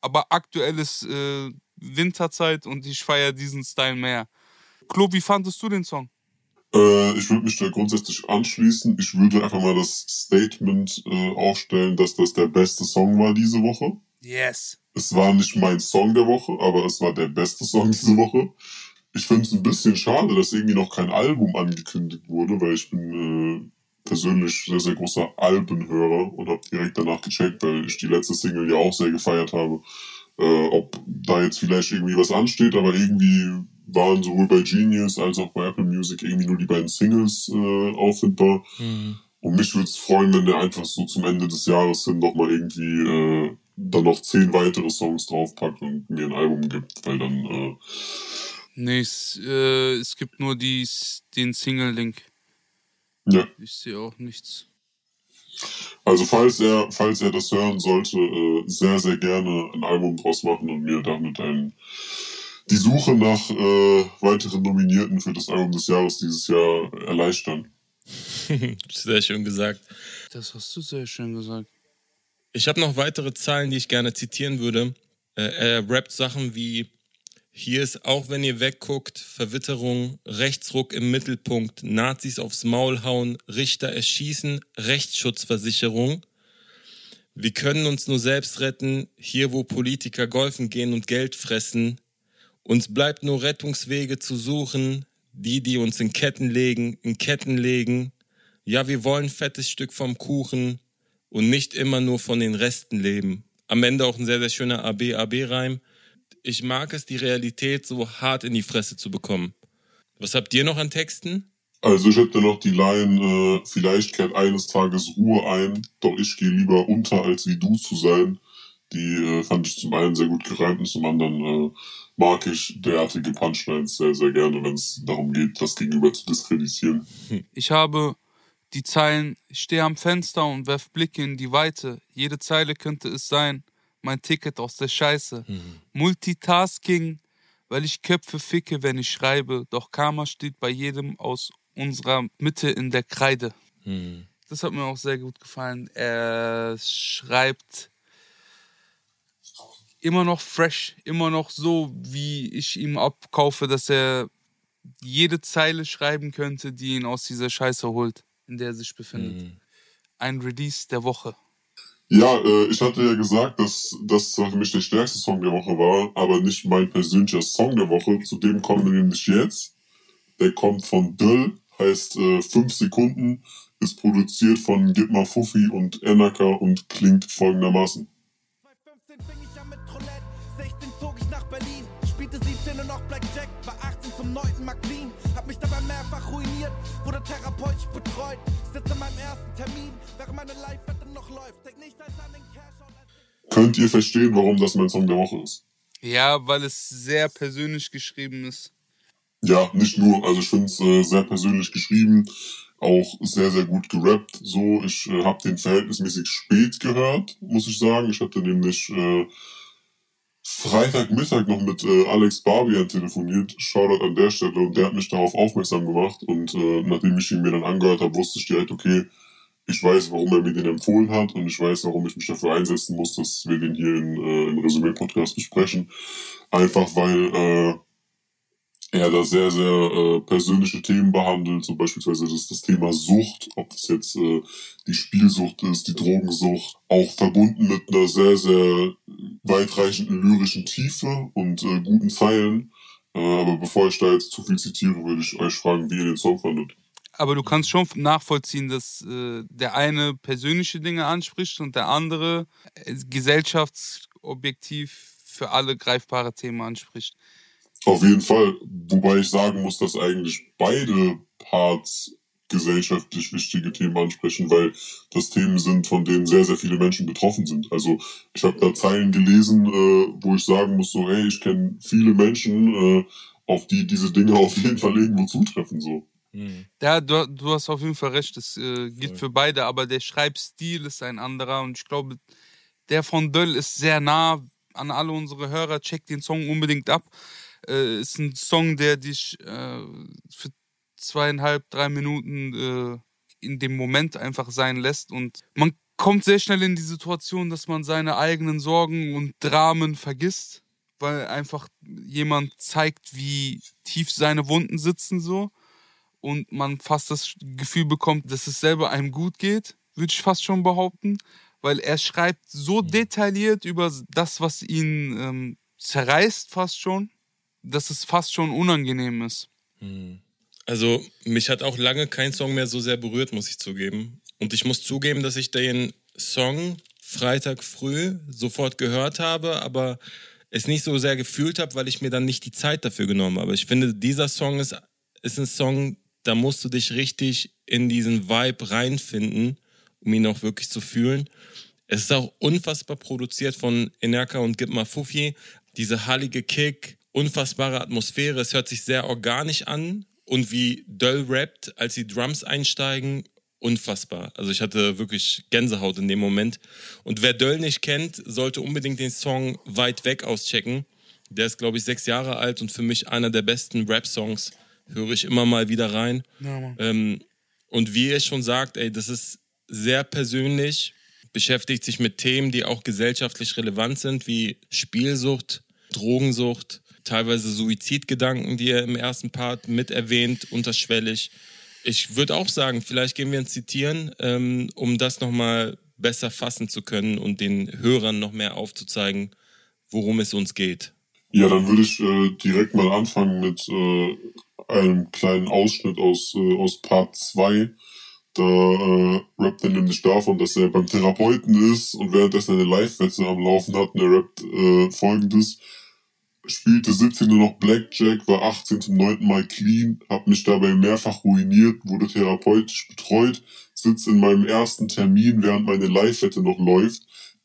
A: Aber aktuell ist äh, Winterzeit und ich feiere diesen Style mehr. Klo, wie fandest du den Song?
B: Äh, ich würde mich da grundsätzlich anschließen. Ich würde einfach mal das Statement äh, aufstellen, dass das der beste Song war diese Woche.
A: Yes.
B: Es war nicht mein Song der Woche, aber es war der beste Song diese Woche. Ich finde es ein bisschen schade, dass irgendwie noch kein Album angekündigt wurde, weil ich bin persönlich sehr, sehr großer Albenhörer und habe direkt danach gecheckt, weil ich die letzte Single ja auch sehr gefeiert habe, äh, ob da jetzt vielleicht irgendwie was ansteht, aber irgendwie waren sowohl bei Genius als auch bei Apple Music irgendwie nur die beiden Singles äh, auffindbar.
C: Mhm.
B: Und mich würde es freuen, wenn der einfach so zum Ende des Jahres hin noch mal irgendwie äh, dann noch zehn weitere Songs draufpackt und mir ein Album gibt, weil dann äh,
A: Nee, es, äh, es gibt nur die, den Single-Link.
B: ja.
A: Ich sehe auch nichts.
B: Also falls er, falls er das hören sollte, äh, sehr, sehr gerne ein Album draus machen und mir damit ein, die Suche nach äh, weiteren Nominierten für das Album des Jahres dieses Jahr erleichtern.
C: Sehr schön gesagt.
A: Das hast du sehr schön gesagt.
C: Ich habe noch weitere Zahlen, die ich gerne zitieren würde. Äh, er rappt Sachen wie: Hier ist auch, wenn ihr wegguckt, Verwitterung, Rechtsruck im Mittelpunkt, Nazis aufs Maul hauen, Richter erschießen, Rechtsschutzversicherung. Wir können uns nur selbst retten, hier wo Politiker golfen gehen und Geld fressen. Uns bleibt nur Rettungswege zu suchen, die, die uns in Ketten legen, in Ketten legen. Ja, wir wollen fettes Stück vom Kuchen und nicht immer nur von den Resten leben. Am Ende auch ein sehr, sehr schöner AB-AB-Reim. Ich mag es, die Realität so hart in die Fresse zu bekommen. Was habt ihr noch an Texten?
B: Also ich hätte noch die Line, äh, vielleicht kehrt eines Tages Ruhe ein, doch ich gehe lieber unter, als wie du zu sein. Die äh, fand ich zum einen sehr gut gereimt und zum anderen äh, mag ich derartige Punchlines sehr, sehr gerne, wenn es darum geht, das Gegenüber zu diskreditieren.
A: Ich habe die Zeilen, ich stehe am Fenster und werf Blicke in die Weite. Jede Zeile könnte es sein, mein Ticket aus der Scheiße. Multitasking, weil ich Köpfe ficke, wenn ich schreibe. Doch Karma steht bei jedem aus unserer Mitte in der Kreide. Das hat mir auch sehr gut gefallen. Er schreibt immer noch fresh, immer noch so, wie ich ihm abkaufe, dass er jede Zeile schreiben könnte, die ihn aus dieser Scheiße holt, in der er sich befindet. Ein Release der Woche.
B: Ja, äh, ich hatte ja gesagt, dass das zwar für mich der stärkste Song der Woche war, aber nicht mein persönlicher Song der Woche. Zu dem kommen wir nämlich jetzt. Der kommt von Döll, heißt 5 äh, Sekunden, ist produziert von Gitmar Fuffi und Enaka und klingt folgendermaßen.
H: 2015 fing ich an mit Roulette, 16 zog ich nach Berlin, spielte 17 und noch Blackjack, war 18 zum 9. McLean, hab mich dabei mehrfach ruiniert, wurde therapeutisch
B: Könnt ihr verstehen, warum das mein Song der Woche ist?
A: Ja, weil es sehr persönlich geschrieben ist.
B: Ja, nicht nur. Also ich finde es äh, sehr persönlich geschrieben, auch sehr, sehr gut gerappt. So, ich äh, habe den verhältnismäßig spät gehört, muss ich sagen. Ich hatte nämlich äh, Freitagmittag noch mit äh, Alex Barbian telefoniert. Shoutout an der Stelle und der hat mich darauf aufmerksam gemacht. Und äh, nachdem ich ihn mir dann angehört habe, wusste ich direkt, okay, ich weiß, warum er mir den empfohlen hat und ich weiß, warum ich mich dafür einsetzen muss, dass wir den hier in, äh, im Resümee-Podcast besprechen. Einfach weil äh, er da sehr, sehr äh, persönliche Themen behandelt, so beispielsweise das, das Thema Sucht, ob das jetzt äh, die Spielsucht ist, die Drogensucht, auch verbunden mit einer sehr, sehr weitreichenden lyrischen Tiefe und äh, guten Zeilen. Äh, aber bevor ich da jetzt zu viel zitiere, würde ich euch fragen, wie ihr den Song fandet.
A: Aber du kannst schon nachvollziehen, dass äh, der eine persönliche Dinge anspricht und der andere äh, gesellschaftsobjektiv für alle greifbare Themen anspricht.
B: Auf jeden Fall, wobei ich sagen muss, dass eigentlich beide Parts gesellschaftlich wichtige Themen ansprechen, weil das Themen sind, von denen sehr, sehr viele Menschen betroffen sind. Also ich habe da Zeilen gelesen, äh, wo ich sagen muss, so, hey, ich kenne viele Menschen, äh, auf die diese Dinge auf jeden Fall irgendwo zutreffen. So.
A: Ja, du, du hast auf jeden Fall recht, das äh, gilt für beide, aber der Schreibstil ist ein anderer und ich glaube, der von Döll ist sehr nah an alle unsere Hörer. Checkt den Song unbedingt ab. Äh, ist ein Song, der dich äh, für zweieinhalb, drei Minuten äh, in dem Moment einfach sein lässt. Und man kommt sehr schnell in die Situation, dass man seine eigenen Sorgen und Dramen vergisst, weil einfach jemand zeigt, wie tief seine Wunden sitzen so. Und man fast das Gefühl bekommt, dass es selber einem gut geht, würde ich fast schon behaupten, weil er schreibt so detailliert über das, was ihn ähm, zerreißt fast schon, dass es fast schon unangenehm ist.
C: Also, mich hat auch lange kein Song mehr so sehr berührt, muss ich zugeben. Und ich muss zugeben, dass ich den Song Freitag früh sofort gehört habe, aber es nicht so sehr gefühlt habe, weil ich mir dann nicht die Zeit dafür genommen habe. Ich finde, dieser Song ist, ist ein Song, da musst du dich richtig in diesen Vibe reinfinden, um ihn auch wirklich zu fühlen. Es ist auch unfassbar produziert von Enerka und Gitma Fufi. Diese hallige Kick, unfassbare Atmosphäre. Es hört sich sehr organisch an und wie Döll rappt, als die Drums einsteigen, unfassbar. Also ich hatte wirklich Gänsehaut in dem Moment. Und wer Döll nicht kennt, sollte unbedingt den Song Weit weg auschecken. Der ist, glaube ich, sechs Jahre alt und für mich einer der besten Rap-Songs. Höre ich immer mal wieder rein.
A: Ja.
C: Ähm, und wie ihr schon sagt, ey, das ist sehr persönlich, beschäftigt sich mit Themen, die auch gesellschaftlich relevant sind, wie Spielsucht, Drogensucht, teilweise Suizidgedanken, die er im ersten Part mit erwähnt, unterschwellig. Ich würde auch sagen, vielleicht gehen wir ins Zitieren, ähm, um das nochmal besser fassen zu können und den Hörern noch mehr aufzuzeigen, worum es uns geht.
B: Ja, dann würde ich äh, direkt mal anfangen mit äh, einem kleinen Ausschnitt aus, äh, aus Part 2. Da äh, rappt er nämlich davon, dass er beim Therapeuten ist und währenddessen eine Live-Wette am Laufen hat und er rappt äh, folgendes. Spielte 17 nur noch Blackjack, war 18 zum 9. Mal clean, hab mich dabei mehrfach ruiniert, wurde therapeutisch betreut, sitz in meinem ersten Termin, während meine Live-Wette noch läuft,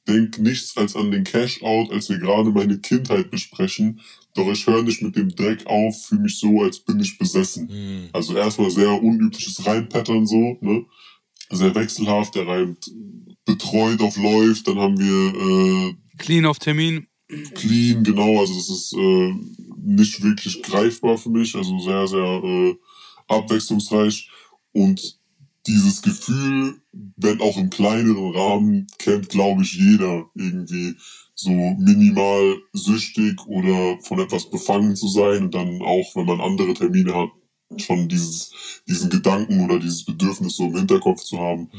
B: denk nichts als an den Cash-Out, als wir gerade meine Kindheit besprechen, doch ich höre nicht mit dem Dreck auf, fühle mich so, als bin ich besessen. Also erstmal sehr unübliches Reimpattern so, ne? Sehr wechselhaft, der reimt betreut auf läuft, dann haben wir äh,
A: Clean auf Termin.
B: Clean, genau, also das ist äh, nicht wirklich greifbar für mich, also sehr, sehr äh, abwechslungsreich. Und dieses Gefühl, wenn auch im kleineren Rahmen, kennt, glaube ich, jeder irgendwie so minimal süchtig oder von etwas befangen zu sein. Und dann auch, wenn man andere Termine hat, schon dieses, diesen Gedanken oder dieses Bedürfnis so im Hinterkopf zu haben.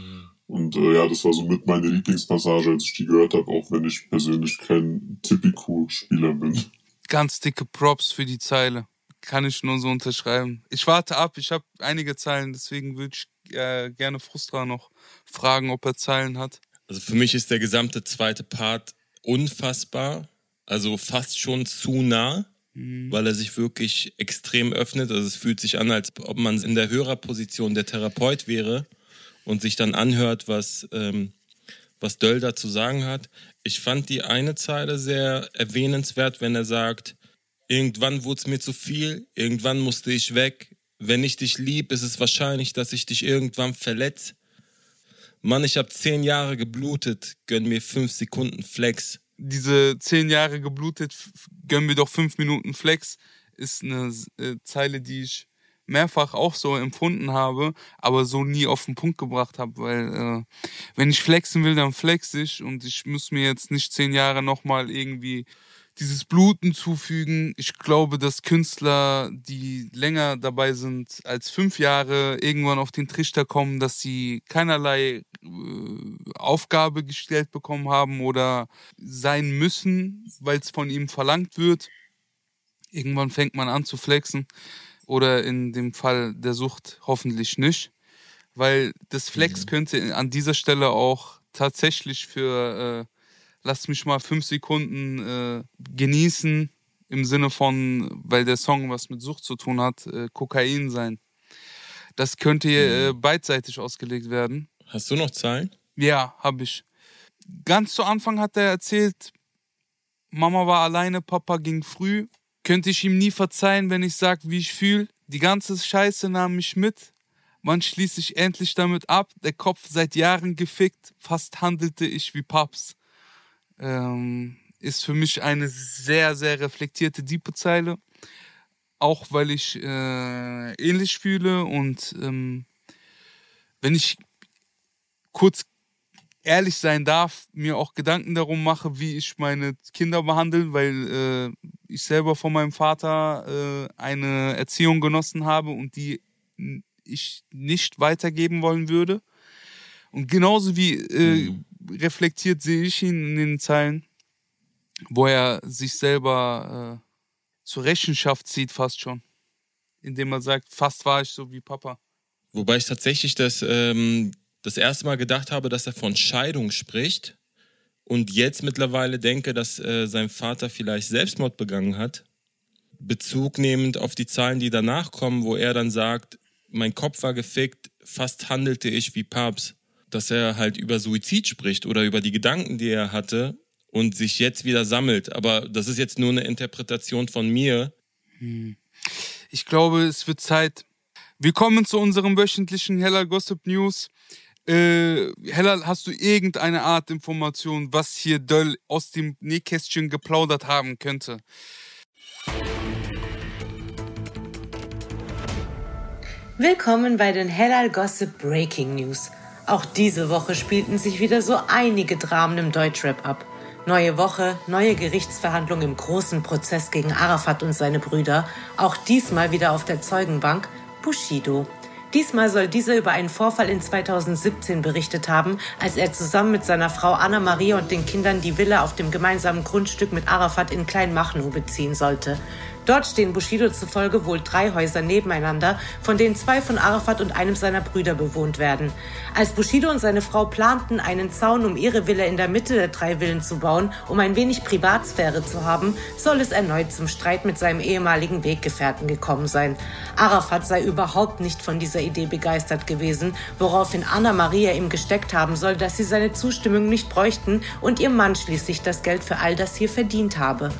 B: Und äh, ja, das war so mit meine Lieblingspassage, als ich die gehört habe, auch wenn ich persönlich kein Tipico-Spieler bin.
A: Ganz dicke Props für die Zeile. Kann ich nur so unterschreiben. Ich warte ab, ich habe einige Zeilen, deswegen würde ich äh, gerne Frustra noch fragen, ob er Zeilen hat.
C: Also für mich ist der gesamte zweite Part unfassbar, also fast schon zu nah, weil er sich wirklich extrem öffnet. Also es fühlt sich an, als ob man in der Hörerposition der Therapeut wäre und sich dann anhört, was, ähm, was Döll da zu sagen hat. Ich fand die eine Zeile sehr erwähnenswert, wenn er sagt, irgendwann wurde es mir zu viel, irgendwann musste ich weg. Wenn ich dich lieb, ist es wahrscheinlich, dass ich dich irgendwann verletze. Mann, ich habe zehn Jahre geblutet, gönn mir fünf Sekunden Flex.
A: Diese zehn Jahre geblutet, gönn mir doch fünf Minuten Flex, ist eine äh, Zeile, die ich mehrfach auch so empfunden habe, aber so nie auf den Punkt gebracht habe, weil äh, wenn ich flexen will, dann flex ich und ich muss mir jetzt nicht zehn Jahre nochmal irgendwie dieses Bluten zufügen. Ich glaube, dass Künstler, die länger dabei sind als fünf Jahre, irgendwann auf den Trichter kommen, dass sie keinerlei äh, Aufgabe gestellt bekommen haben oder sein müssen, weil es von ihm verlangt wird. Irgendwann fängt man an zu flexen oder in dem Fall der Sucht hoffentlich nicht, weil das Flex könnte an dieser Stelle auch tatsächlich für äh, lass mich mal fünf Sekunden äh, genießen im Sinne von, weil der Song was mit Sucht zu tun hat, äh, Kokain sein. Das könnte äh, beidseitig ausgelegt werden.
C: Hast du noch Zahlen?
A: Ja, habe ich. Ganz zu Anfang hat er erzählt, Mama war alleine, Papa ging früh. Könnte ich ihm nie verzeihen, wenn ich sag, wie ich fühle. Die ganze Scheiße nahm mich mit. Wann schließe ich endlich damit ab? Der Kopf seit Jahren gefickt. Fast handelte ich wie Paps. Ähm, ist für mich eine sehr, sehr reflektierte, diepe Zeile. Auch weil ich äh, ähnlich fühle und ähm, wenn ich kurz ehrlich sein darf, mir auch Gedanken darum mache, wie ich meine Kinder behandle, weil äh, ich selber von meinem Vater äh, eine Erziehung genossen habe und die ich nicht weitergeben wollen würde. Und genauso wie äh, reflektiert sehe ich ihn in den Zeilen, wo er sich selber äh, zur Rechenschaft zieht, fast schon. indem er sagt, fast war ich so wie Papa.
C: Wobei ich tatsächlich das, ähm, das erste Mal gedacht habe, dass er von Scheidung spricht und jetzt mittlerweile denke, dass äh, sein Vater vielleicht Selbstmord begangen hat. Bezug nehmend auf die Zahlen, die danach kommen, wo er dann sagt, mein Kopf war gefickt, fast handelte ich wie Papst. Dass er halt über Suizid spricht oder über die Gedanken, die er hatte und sich jetzt wieder sammelt. Aber das ist jetzt nur eine Interpretation von mir.
A: Hm. Ich glaube, es wird Zeit. Wir kommen zu unserem wöchentlichen Heller Gossip News. Äh, Hella, hast du irgendeine Art Information, was hier Döll aus dem Nähkästchen geplaudert haben könnte?
I: Willkommen bei den Hellal Gossip Breaking News. Auch diese Woche spielten sich wieder so einige Dramen im Deutschrap ab. Neue Woche, neue Gerichtsverhandlung im großen Prozess gegen Arafat und seine Brüder. Auch diesmal wieder auf der Zeugenbank Bushido. Diesmal soll dieser über einen Vorfall in 2017 berichtet haben, als er zusammen mit seiner Frau Anna Maria und den Kindern die Villa auf dem gemeinsamen Grundstück mit Arafat in Kleinmachnow beziehen sollte. Dort stehen Bushido zufolge wohl drei Häuser nebeneinander, von denen zwei von Arafat und einem seiner Brüder bewohnt werden. Als Bushido und seine Frau planten, einen Zaun um ihre Villa in der Mitte der drei Villen zu bauen, um ein wenig Privatsphäre zu haben, soll es erneut zum Streit mit seinem ehemaligen Weggefährten gekommen sein. Arafat sei überhaupt nicht von dieser Idee begeistert gewesen, woraufhin Anna Maria ihm gesteckt haben soll, dass sie seine Zustimmung nicht bräuchten und ihr Mann schließlich das Geld für all das hier verdient habe.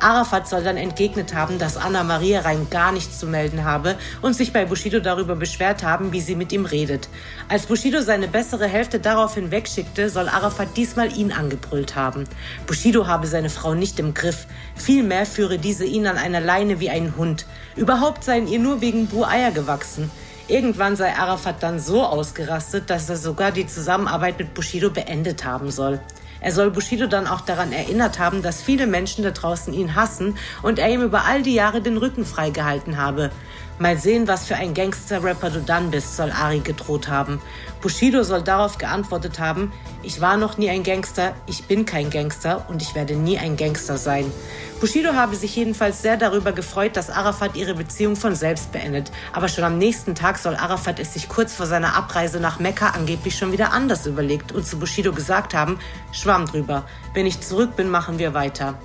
I: Arafat soll dann entgegnet haben, dass Anna Maria rein gar nichts zu melden habe und sich bei Bushido darüber beschwert haben, wie sie mit ihm redet. Als Bushido seine bessere Hälfte daraufhin wegschickte, soll Arafat diesmal ihn angebrüllt haben. Bushido habe seine Frau nicht im Griff. Vielmehr führe diese ihn an einer Leine wie ein Hund. Überhaupt seien ihr nur wegen Bu Eier gewachsen. Irgendwann sei Arafat dann so ausgerastet, dass er sogar die Zusammenarbeit mit Bushido beendet haben soll. Er soll Bushido dann auch daran erinnert haben, dass viele Menschen da draußen ihn hassen und er ihm über all die Jahre den Rücken freigehalten habe. Mal sehen, was für ein Gangster-Rapper du dann bist, soll Ari gedroht haben. Bushido soll darauf geantwortet haben, ich war noch nie ein Gangster, ich bin kein Gangster und ich werde nie ein Gangster sein. Bushido habe sich jedenfalls sehr darüber gefreut, dass Arafat ihre Beziehung von selbst beendet. Aber schon am nächsten Tag soll Arafat es sich kurz vor seiner Abreise nach Mekka angeblich schon wieder anders überlegt und zu Bushido gesagt haben, schwamm drüber, wenn ich zurück bin, machen wir weiter.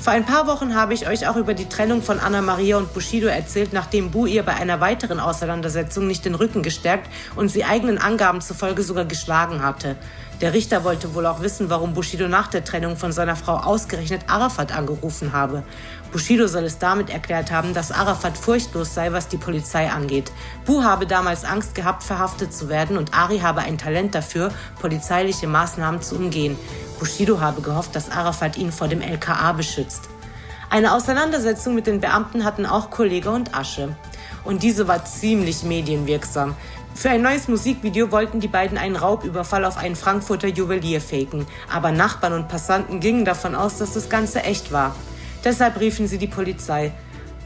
I: Vor ein paar Wochen habe ich euch auch über die Trennung von Anna Maria und Bushido erzählt, nachdem Bu ihr bei einer weiteren Auseinandersetzung nicht den Rücken gestärkt und sie eigenen Angaben zufolge sogar geschlagen hatte. Der Richter wollte wohl auch wissen, warum Bushido nach der Trennung von seiner Frau ausgerechnet Arafat angerufen habe. Bushido soll es damit erklärt haben, dass Arafat furchtlos sei, was die Polizei angeht. Bu habe damals Angst gehabt, verhaftet zu werden und Ari habe ein Talent dafür, polizeiliche Maßnahmen zu umgehen. Bushido habe gehofft, dass Arafat ihn vor dem LKA beschützt. Eine Auseinandersetzung mit den Beamten hatten auch Kollege und Asche. Und diese war ziemlich medienwirksam. Für ein neues Musikvideo wollten die beiden einen Raubüberfall auf einen Frankfurter Juwelier faken, aber Nachbarn und Passanten gingen davon aus, dass das Ganze echt war. Deshalb riefen sie die Polizei.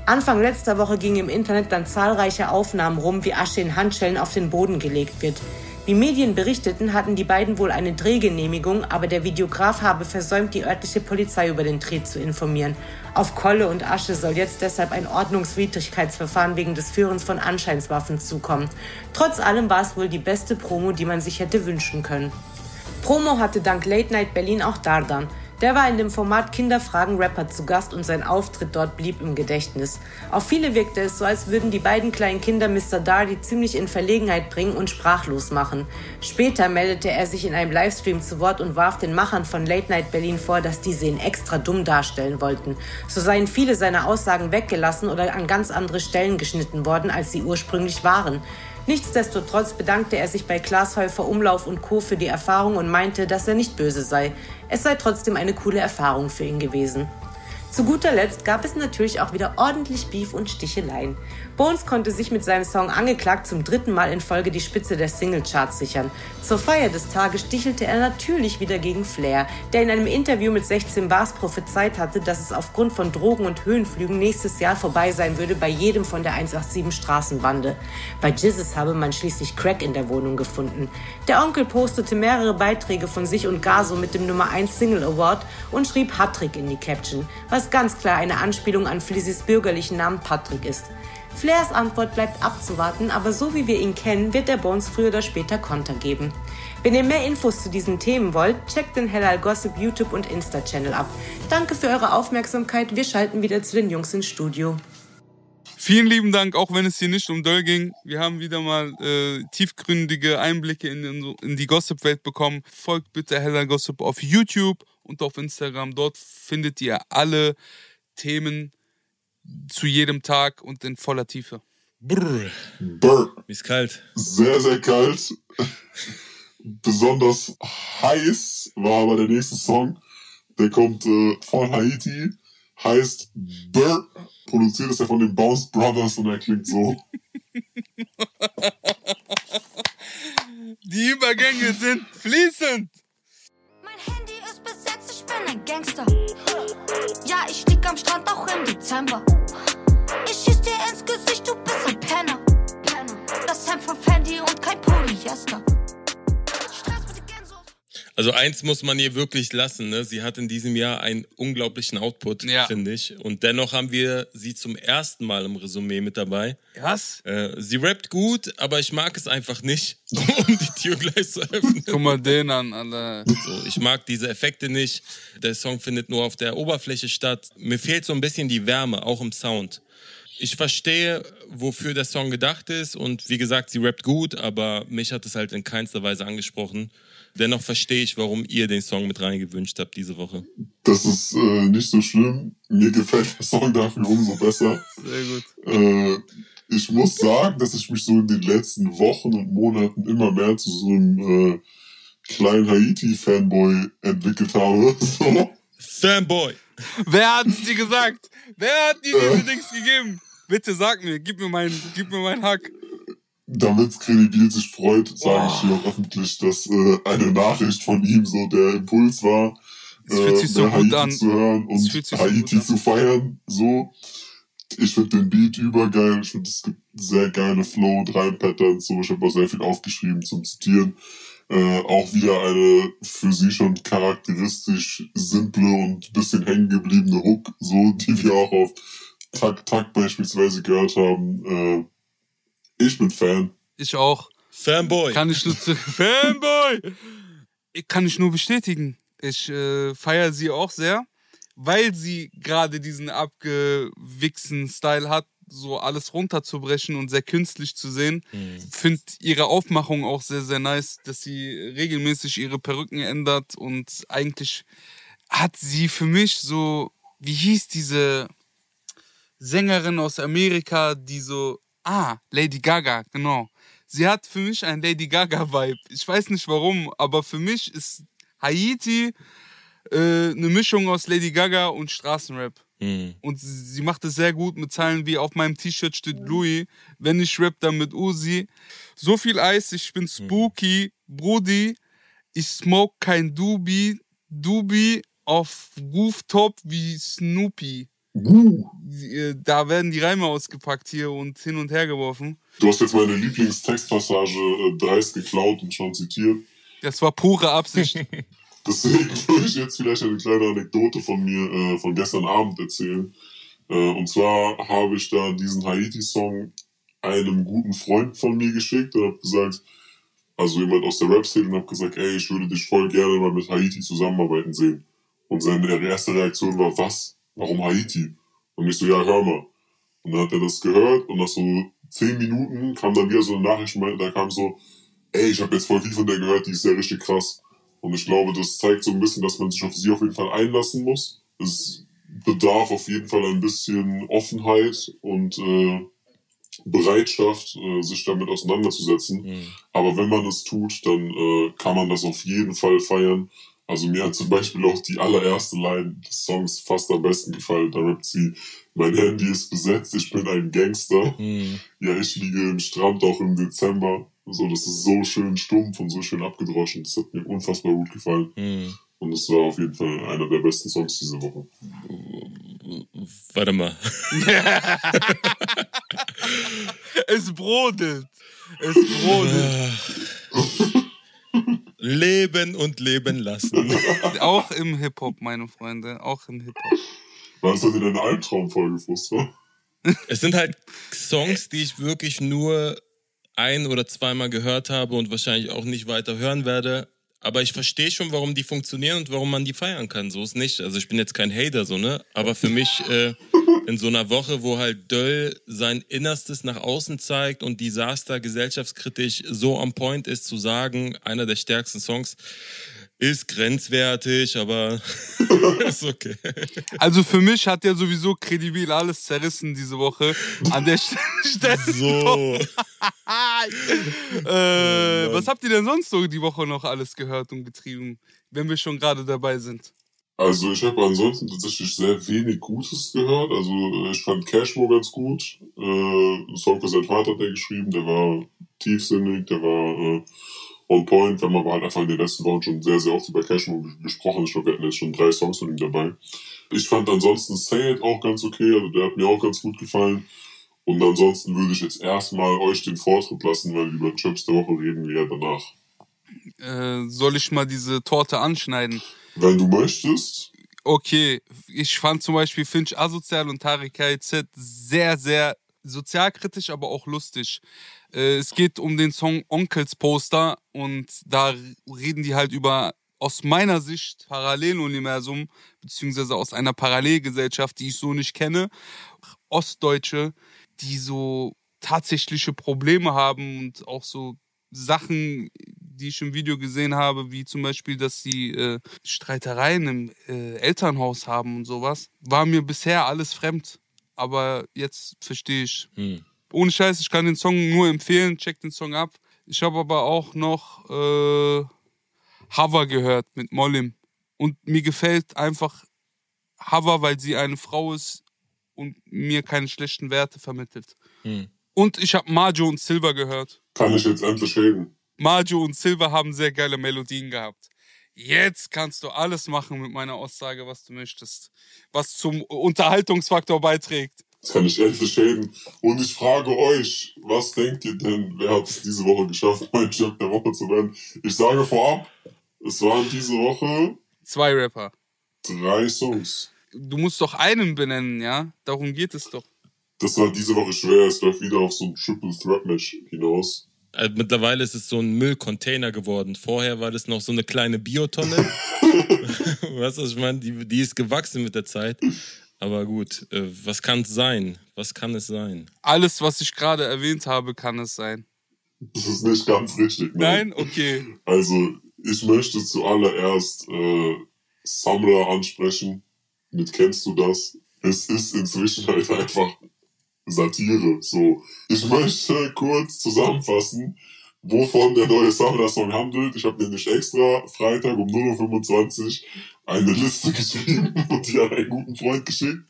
I: Anfang letzter Woche gingen im Internet dann zahlreiche Aufnahmen rum, wie Asche in Handschellen auf den Boden gelegt wird. Wie Medien berichteten, hatten die beiden wohl eine Drehgenehmigung, aber der Videograf habe versäumt, die örtliche Polizei über den Dreh zu informieren. Auf Kolle und Asche soll jetzt deshalb ein Ordnungswidrigkeitsverfahren wegen des Führens von Anscheinswaffen zukommen. Trotz allem war es wohl die beste Promo, die man sich hätte wünschen können. Promo hatte dank Late Night Berlin auch Dardan. Der war in dem Format Kinderfragen Rapper zu Gast und sein Auftritt dort blieb im Gedächtnis. Auf viele wirkte es so, als würden die beiden kleinen Kinder Mr. Dardy ziemlich in Verlegenheit bringen und sprachlos machen. Später meldete er sich in einem Livestream zu Wort und warf den Machern von Late Night Berlin vor, dass diese ihn extra dumm darstellen wollten. So seien viele seiner Aussagen weggelassen oder an ganz andere Stellen geschnitten worden, als sie ursprünglich waren. Nichtsdestotrotz bedankte er sich bei Klaas Häufer Umlauf und Co. für die Erfahrung und meinte, dass er nicht böse sei. Es sei trotzdem eine coole Erfahrung für ihn gewesen. Zu guter Letzt gab es natürlich auch wieder ordentlich Beef und Sticheleien. Bones konnte sich mit seinem Song Angeklagt zum dritten Mal in Folge die Spitze der Singlecharts sichern. Zur Feier des Tages stichelte er natürlich wieder gegen Flair, der in einem Interview mit 16 Bars prophezeit hatte, dass es aufgrund von Drogen und Höhenflügen nächstes Jahr vorbei sein würde bei jedem von der 187 Straßenbande. Bei Jizzes habe man schließlich Crack in der Wohnung gefunden. Der Onkel postete mehrere Beiträge von sich und Gaso mit dem Nummer 1 Single Award und schrieb Hattrick in die Caption, was ganz klar eine Anspielung an Flizzys bürgerlichen Namen Patrick ist. Flairs Antwort bleibt abzuwarten, aber so wie wir ihn kennen, wird er Bones früher oder später Konter geben. Wenn ihr mehr Infos zu diesen Themen wollt, checkt den Hellal Gossip YouTube und Insta-Channel ab. Danke für eure Aufmerksamkeit. Wir schalten wieder zu den Jungs ins Studio.
A: Vielen lieben Dank, auch wenn es hier nicht um Döll ging. Wir haben wieder mal äh, tiefgründige Einblicke in, in, die Gossip-Welt bekommen. Folgt bitte Hella Gossip auf YouTube und auf Instagram. Dort findet ihr alle Themen zu jedem Tag und in voller Tiefe.
C: Brr.
B: Burr.
C: Mir ist kalt.
B: Sehr, sehr kalt. Besonders heiß war aber der nächste Song. Der kommt äh, von Haiti. Heißt Burr. Produziert ist er von den Bounce Brothers und er klingt so.
A: Die Übergänge sind fließend.
J: Bin ein Gangster. Ja, ich lieg am Strand auch im Dezember. Ich schieß dir ins Gesicht, du bist ein Penner. Das Hemd von Fendi und kein Polyester.
C: Also eins muss man ihr wirklich lassen. Ne? Sie hat in diesem Jahr einen unglaublichen Output, finde ich. Und dennoch haben wir sie zum ersten Mal im Resümee mit dabei.
A: Was?
C: Äh, sie rappt gut, aber ich mag es einfach nicht, um die Tür gleich zu öffnen.
A: Guck mal den an, Alter.
C: So, ich mag diese Effekte nicht. Der Song findet nur auf der Oberfläche statt. Mir fehlt so ein bisschen die Wärme, auch im Sound. Ich verstehe, wofür der Song gedacht ist und wie gesagt, sie rappt gut, aber mich hat es halt in keinster Weise angesprochen. Dennoch verstehe ich, warum ihr den Song mit reingewünscht habt diese Woche.
B: Das ist äh, nicht so schlimm. Mir gefällt der Song dafür umso besser.
A: Sehr gut.
B: Äh, ich muss sagen, dass ich mich so in den letzten Wochen und Monaten immer mehr zu so einem äh, kleinen Haiti-Fanboy entwickelt habe. So.
C: Fanboy!
A: Wer hat's dir gesagt? Wer hat dir diese Dings gegeben? Bitte sag mir, gib mir meinen, gib mir meinen Hack.
B: Damit Kredibil sich freut, sage ich hier auch öffentlich, dass äh, eine Nachricht von ihm so der Impuls war,
A: Es fühlt sich so
B: mehr
A: gut
B: Haiti
A: an.
B: zu hören und
A: sich so
B: Haiti
A: gut an.
B: zu feiern. So, ich finde den Beat übergeil. Ich finde es gibt sehr geile Flow und Reim-Patterns. So, ich habe auch sehr viel aufgeschrieben zum Zitieren. Äh, auch wieder eine für sie schon charakteristisch simple und bisschen hängen gebliebene Hook, so die wir auch auf Tak Tak beispielsweise gehört haben. Äh, ich bin Fan.
A: Ich auch.
C: Fanboy.
A: Kann ich nur zu Fanboy. Ich kann ich nur bestätigen. Ich äh, feiere sie auch sehr, weil sie gerade diesen abgewichsten Style hat, so alles runterzubrechen und sehr künstlich zu sehen. Finde ihre Aufmachung auch sehr, sehr nice, dass sie regelmäßig ihre Perücken ändert und eigentlich hat sie für mich so, wie hieß diese Sängerin aus Amerika, die so, ah, Lady Gaga, genau. Sie hat für mich einen Lady Gaga-Vibe. Ich weiß nicht warum, aber für mich ist Haiti äh, eine Mischung aus Lady Gaga und Straßenrap.
C: Mhm.
A: Und sie, macht es sehr gut mit Zeilen wie auf meinem T-Shirt steht Louis, wenn ich rap, dann mit Uzi. So viel Eis, ich bin spooky, Brudi, ich smoke kein Dubi, Dubi auf Rooftop wie Snoopy. Äh, Da werden die Reime ausgepackt hier und hin und her geworfen.
B: Du hast jetzt meine Lieblingstextpassage äh, dreist geklaut und schon zitiert.
A: Das war pure Absicht.
B: Deswegen würde ich jetzt vielleicht eine kleine Anekdote von mir äh, von gestern Abend erzählen. Äh, und zwar habe ich da diesen Haiti-Song einem guten Freund von mir geschickt und habe gesagt, also jemand aus der Rap-Szene und habe gesagt, ey, ich würde dich voll gerne mal mit Haiti zusammenarbeiten sehen. Und seine erste Reaktion war, was? Warum Haiti? Und ich so, ja, hör mal. Und dann hat er das gehört und nach so zehn Minuten kam dann wieder so eine Nachricht, da kam so, ey, ich habe jetzt voll viel von der gehört, die ist ja richtig krass. Und ich glaube, das zeigt so ein bisschen, dass man sich auf sie auf jeden Fall einlassen muss. Es bedarf auf jeden Fall ein bisschen Offenheit und äh, Bereitschaft, äh, sich damit auseinanderzusetzen. Aber wenn man es tut, dann äh, kann man das auf jeden Fall feiern. Also mir hat zum Beispiel auch die allererste Line des Songs fast am besten gefallen. Da rappt sie, mein Handy ist besetzt, ich bin ein Gangster. Ja, ich liege im Strand auch im Dezember. So, das ist so schön stumpf und so schön abgedroschen. Das hat mir unfassbar gut gefallen. Und es war auf jeden Fall einer der besten Songs diese Woche.
C: Warte mal.
A: es brodelt. Es brodelt.
C: Leben und leben lassen.
A: Auch im Hip-Hop, meine Freunde. Auch im Hip-Hop.
B: War das heute deine Albtraumfolge, Frustra?
C: Es sind halt Songs, die ich wirklich nur ein oder zweimal gehört habe und wahrscheinlich auch nicht weiter hören werde. Aber ich verstehe schon, warum die funktionieren und warum man die feiern kann. So ist nicht. Also ich bin jetzt kein Hater, so, ne? Aber für mich äh, in so einer Woche, wo halt Döll sein Innerstes nach außen zeigt und Desaster gesellschaftskritisch so on point ist, zu sagen, einer der stärksten Songs, ist grenzwertig, aber ist okay.
A: Also für mich hat der sowieso kredibil alles zerrissen diese Woche. An der Stelle.
C: So.
A: äh, was habt ihr denn sonst so die Woche noch alles gehört und getrieben, wenn wir schon gerade dabei sind?
B: Also ich habe ansonsten tatsächlich sehr wenig Gutes gehört. Also ich fand Cashmo ganz gut. Äh, ein Song für seinen Vater hat er geschrieben, der war tiefsinnig, der war äh, on point. Wir haben aber halt einfach in den letzten Wochen schon sehr, sehr oft über Cashmo gesprochen. Ich glaube, wir hatten jetzt schon drei Songs von ihm dabei. Ich fand ansonsten Say It auch ganz okay, also der hat mir auch ganz gut gefallen. Und ansonsten würde ich jetzt erstmal euch den Vortritt lassen, weil über Chips der Woche reden wir ja danach.
A: Äh, soll ich mal diese Torte anschneiden?
B: Wenn du möchtest.
A: Okay, ich fand zum Beispiel Finch asozial und Tarek KZ sehr, sehr sozialkritisch, aber auch lustig. Äh, es geht um den Song Onkels Poster und da reden die halt über aus meiner Sicht Paralleluniversum, beziehungsweise aus einer Parallelgesellschaft, die ich so nicht kenne. Ostdeutsche, die so tatsächliche Probleme haben und auch so Sachen, die ich im Video gesehen habe, wie zum Beispiel, dass sie äh, Streitereien im äh, Elternhaus haben und sowas, war mir bisher alles fremd. Aber jetzt verstehe ich.
C: Hm.
A: Ohne Scheiß, ich kann den Song nur empfehlen, check den Song ab. Ich habe aber auch noch äh, Hava gehört mit Mollim. Und mir gefällt einfach Hava, weil sie eine Frau ist und mir keine schlechten Werte vermittelt.
C: Hm.
A: Und ich habe Majo und Silver gehört.
B: Kann ich jetzt endlich reden?
A: Majo und Silver haben sehr geile Melodien gehabt. Jetzt kannst du alles machen mit meiner Aussage, was du möchtest. Was zum Unterhaltungsfaktor beiträgt.
B: Das kann ich endlich reden. Und ich frage euch, was denkt ihr denn, wer hat es diese Woche geschafft, mein Job der Woche zu werden? Ich sage vorab, es waren diese Woche
A: Zwei Rapper.
B: drei Songs.
A: Du musst doch einen benennen, ja? Darum geht es doch.
B: Das war diese Woche schwer. Es läuft wieder auf so ein Triple Threat Match hinaus.
C: Also mittlerweile ist es so ein Müllcontainer geworden. Vorher war das noch so eine kleine Biotonne. weißt du, was ich meine? Die, die ist gewachsen mit der Zeit. Aber gut, äh, was kann es sein? Was kann es sein?
A: Alles, was ich gerade erwähnt habe, kann es sein.
B: Das ist nicht ganz richtig. ne?
A: Nein? Okay.
B: Also, ich möchte zuallererst äh, Samra ansprechen. Mit kennst du das? Es ist inzwischen halt einfach Satire. So, ich möchte kurz zusammenfassen, wovon der neue Samra-Song handelt. Ich habe nämlich extra Freitag um 0.25 Uhr eine Liste geschrieben und die an einen guten Freund geschickt.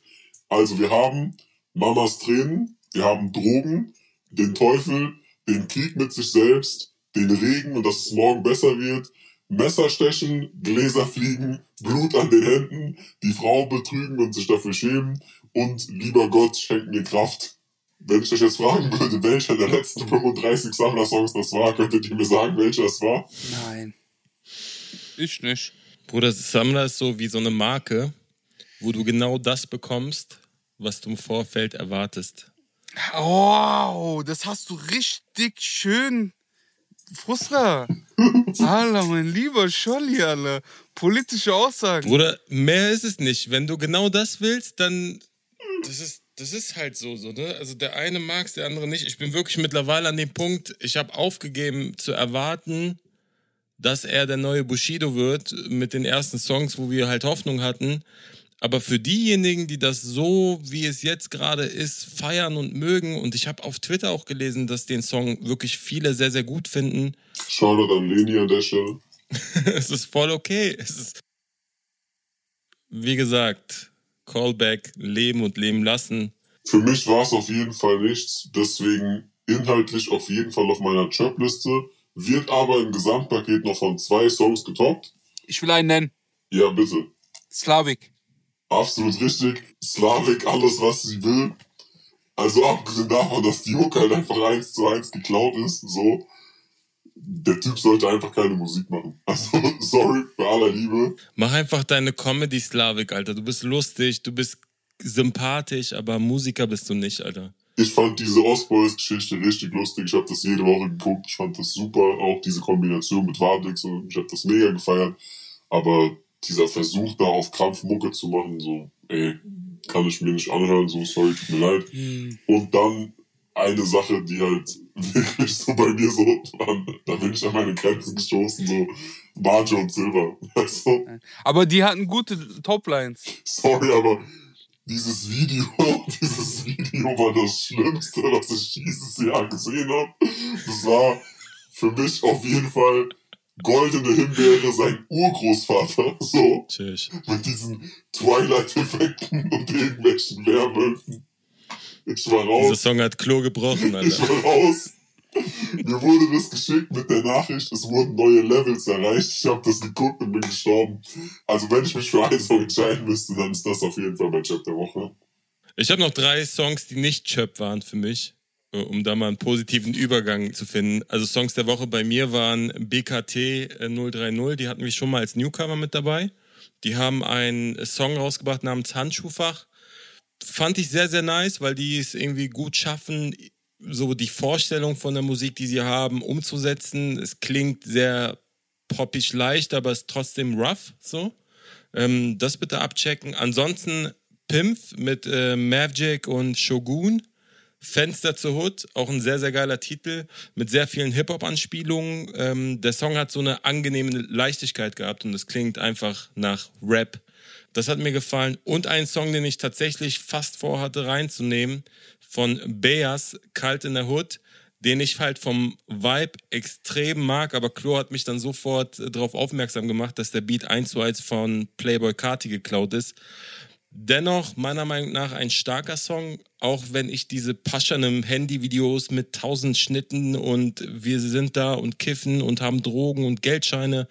B: Also wir haben Mamas Tränen, wir haben Drogen, den Teufel, den Krieg mit sich selbst, den Regen und dass es morgen besser wird, Messerstechen, Gläser fliegen, Blut an den Händen, die Frau betrügen und sich dafür schämen und lieber Gott schenkt mir Kraft. Wenn ich euch jetzt fragen würde, welcher der letzten 35 Sammler-Songs das war, könntet ihr mir sagen, welcher es war?
A: Nein. Ich nicht.
C: Bruder, Sammler ist so wie so eine Marke, wo du genau das bekommst, was du im Vorfeld erwartest.
A: Wow, das hast du richtig schön. Frustra. Alter, mein lieber Scholli, Alter. Politische Aussagen.
C: Bruder, mehr ist es nicht. Wenn du genau das willst, dann. Das ist, das ist halt so, so, ne? Also der eine mag es, der andere nicht. Ich bin wirklich mittlerweile an dem Punkt, ich habe aufgegeben zu erwarten, dass er der neue Bushido wird mit den ersten Songs, wo wir halt Hoffnung hatten. Aber für diejenigen, die das so, wie es jetzt gerade ist, feiern und mögen, und ich habe auf Twitter auch gelesen, dass den Song wirklich viele sehr, sehr gut finden.
B: Shoutout an Leni an der Stelle.
C: es ist voll okay. Es ist, wie gesagt, Callback, leben und leben lassen.
B: Für mich war es auf jeden Fall nichts, deswegen inhaltlich auf jeden Fall auf meiner Chirp-Liste, wird aber im Gesamtpaket noch von zwei Songs getoppt.
A: Ich will einen nennen.
B: Ja, bitte.
A: Slavik.
B: Absolut richtig. Slavik, alles was sie will. Also abgesehen davon, dass die Hook halt einfach eins zu eins geklaut ist, so. Der Typ sollte einfach keine Musik machen. Also, sorry, bei aller Liebe.
C: Mach einfach deine Comedy-Slavik, Alter. Du bist lustig, du bist sympathisch, aber Musiker bist du nicht, Alter.
B: Ich fand diese Ostboys-Geschichte richtig lustig. Ich habe das jede Woche geguckt. Ich fand das super. Auch diese Kombination mit und ich habe das mega gefeiert. Aber dieser Versuch da auf Krampf Mucke zu machen, so, ey, kann ich mir nicht anhören, so, sorry, tut mir leid. Und dann eine Sache, die halt wirklich so bei mir so war, da bin ich an meine Grenzen gestoßen, so Marge und Silber. Weißt du?
A: Aber die hatten gute Toplines.
B: Sorry, aber dieses Video, dieses Video war das Schlimmste, was ich dieses Jahr gesehen habe. Das war für mich auf jeden Fall goldene Himbeere sein Urgroßvater, so.
C: Tschüss.
B: Mit diesen Twilight-Effekten und irgendwelchen Werwölfen. Ich war
C: Dieser
B: raus.
C: Song hat Klo gebrochen,
B: Ich
C: Alter.
B: war raus. Mir wurde das geschickt mit der Nachricht, es wurden neue Levels erreicht. Ich habe das geguckt und bin gestorben. Also wenn ich mich für einen Song entscheiden müsste, dann ist das auf jeden Fall mein Chap der Woche.
C: Ich habe noch drei Songs, die nicht Chöp waren für mich, äh, um da mal einen positiven Übergang zu finden. Also Songs der Woche bei mir waren BKT äh, 030, die hatten wir schon mal als Newcomer mit dabei. Die haben einen Song rausgebracht namens Handschuhfach. Fand ich sehr, sehr nice, weil die es irgendwie gut schaffen, so die Vorstellung von der Musik, die sie haben, umzusetzen. Es klingt sehr poppig leicht, aber ist trotzdem rough, so. Ähm, das bitte abchecken. Ansonsten Pimpf mit äh, Mavjik und Shogun. Fenster zur Hood, auch ein sehr, sehr geiler Titel mit sehr vielen Hip-Hop-Anspielungen. Ähm, der Song hat so eine angenehme Leichtigkeit gehabt und es klingt einfach nach Rap. Das hat mir gefallen. Und ein Song, den ich tatsächlich fast vorhatte reinzunehmen, von Beas, Kalt in der Hood, den ich halt vom Vibe extrem mag, aber Klo hat mich dann sofort äh, darauf aufmerksam gemacht, dass der Beat 1 zu 1 von Playboy Carti geklaut ist. Dennoch, meiner Meinung nach, ein starker Song, auch wenn ich diese paschernen Handyvideos mit tausend Schnitten und wir sind da und kiffen und haben Drogen und Geldscheine,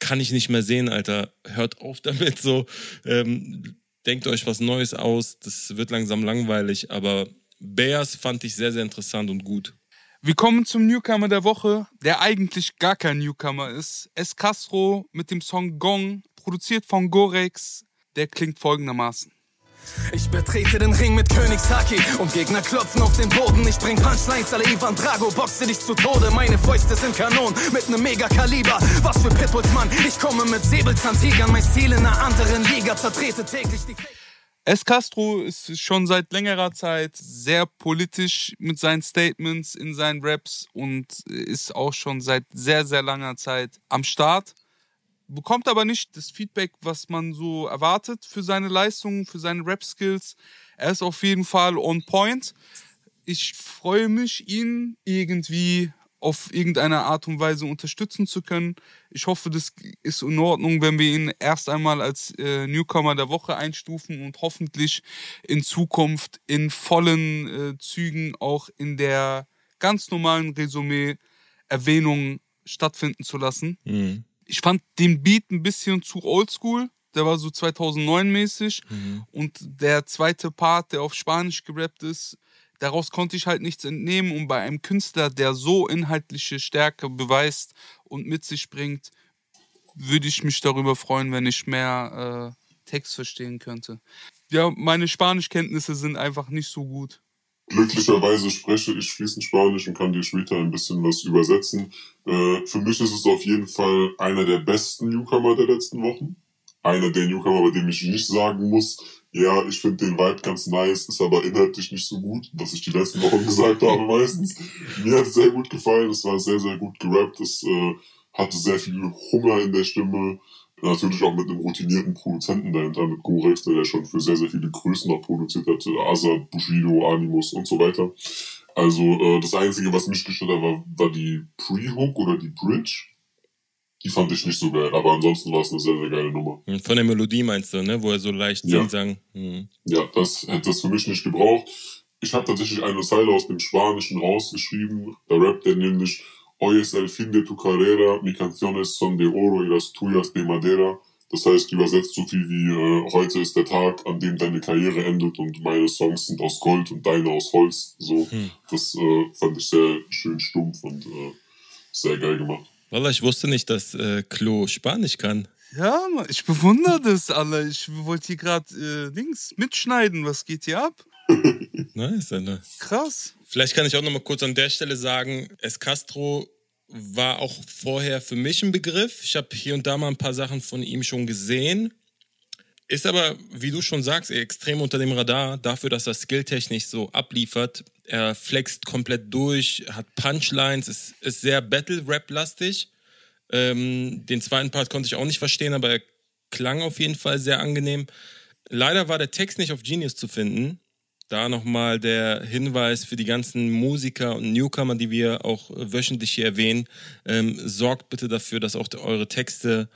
C: kann ich nicht mehr sehen, Alter. Hört auf damit so. Ähm, denkt euch was Neues aus. Das wird langsam langweilig, aber Bears fand ich sehr, sehr interessant und gut.
A: Wir kommen zum Newcomer der Woche, der eigentlich gar kein Newcomer ist. Es Castro mit dem Song Gong, produziert von Gorex. Der klingt folgendermaßen.
H: Ich betrete den Ring mit Königshaki und Gegner klopfen auf den Boden. Ich bring Punchlines, alle Ivan Drago, boxe dich zu Tode. Meine Fäuste sind Kanonen mit nem Megakaliber. Was für Pitbulls, Mann. Ich komme mit Säbelzahntigern, mein Stil in einer anderen Liga. Zertrete täglich die
A: Es Castro ist schon seit längerer Zeit sehr politisch mit seinen Statements in seinen Raps und ist auch schon seit sehr, sehr langer Zeit am Start. Bekommt aber nicht das Feedback, was man so erwartet für seine Leistungen, für seine Rap-Skills. Er ist auf jeden Fall on point. Ich freue mich, ihn irgendwie auf irgendeine Art und Weise unterstützen zu können. Ich hoffe, das ist in Ordnung, wenn wir ihn erst einmal als äh, Newcomer der Woche einstufen und hoffentlich in Zukunft in vollen äh, Zügen auch in der ganz normalen Resümee Erwähnung stattfinden zu lassen.
C: Mhm.
A: Ich fand den Beat ein bisschen zu oldschool. Der war so 2009 mäßig.
C: Mhm.
A: Und der zweite Part, der auf Spanisch gerappt ist, daraus konnte ich halt nichts entnehmen. Und bei einem Künstler, der so inhaltliche Stärke beweist und mit sich bringt, würde ich mich darüber freuen, wenn ich mehr äh, Text verstehen könnte. Ja, meine Spanischkenntnisse sind einfach nicht so gut.
B: Glücklicherweise spreche ich fließend Spanisch und kann dir später ein bisschen was übersetzen. Äh, für mich ist es auf jeden Fall einer der besten Newcomer der letzten Wochen. Einer der Newcomer, bei dem ich nicht sagen muss, ja, ich finde den Vibe ganz nice, ist aber inhaltlich nicht so gut, was ich die letzten Wochen gesagt habe meistens. Mir hat es sehr gut gefallen, es war sehr, sehr gut gerappt, es äh, hatte sehr viel Hunger in der Stimme. Natürlich auch mit einem routinierten Produzenten dahinter, mit Gorex, der ja schon für sehr, sehr viele Größen noch produziert hat. Azad, Bushido, Animus und so weiter. Also äh, das Einzige, was mich gestört hat, war, war die Pre-Hook oder die Bridge. Die fand ich nicht so geil, aber ansonsten war es eine sehr, sehr geile Nummer.
C: Und Von der Melodie meinst du, ne? Wo er so leicht
B: Ja.
C: singt, sagen. Mhm.
B: Ja, das hätte es für mich nicht gebraucht. Ich habe tatsächlich eine Zeile aus dem Spanischen rausgeschrieben. Da rappt er nämlich Hoy es el fin de tu carrera, mi canciones son de oro y las tuyas de madera. Das heißt, übersetzt so viel wie äh, heute ist der Tag, an dem deine Karriere endet und meine Songs sind aus Gold und deine aus Holz. So,
C: Hm.
B: das äh, fand ich sehr schön stumpf und äh, sehr geil gemacht.
C: Wallah, ich wusste nicht, dass äh, Klo Spanisch kann.
A: Ja, Mann, ich bewundere das, Alter. Ich wollte hier gerade äh, Dings mitschneiden. Was geht hier ab?
C: Nice, Alter.
A: Krass.
C: Vielleicht kann ich auch noch mal kurz an der Stelle sagen, Es Castro war auch vorher für mich ein Begriff. Ich habe hier und da mal ein paar Sachen von ihm schon gesehen. Ist aber, wie du schon sagst, extrem unter dem Radar, dafür, dass er skilltechnisch so abliefert. Er flext komplett durch, hat Punchlines, ist, ist sehr Battle-Rap-lastig. Ähm, den zweiten Part konnte ich auch nicht verstehen, aber er klang auf jeden Fall sehr angenehm. Leider war der Text nicht auf Genius zu finden. Da nochmal der Hinweis für die ganzen Musiker und Newcomer, die wir auch wöchentlich hier erwähnen. Ähm, sorgt bitte dafür, dass auch eure Texte,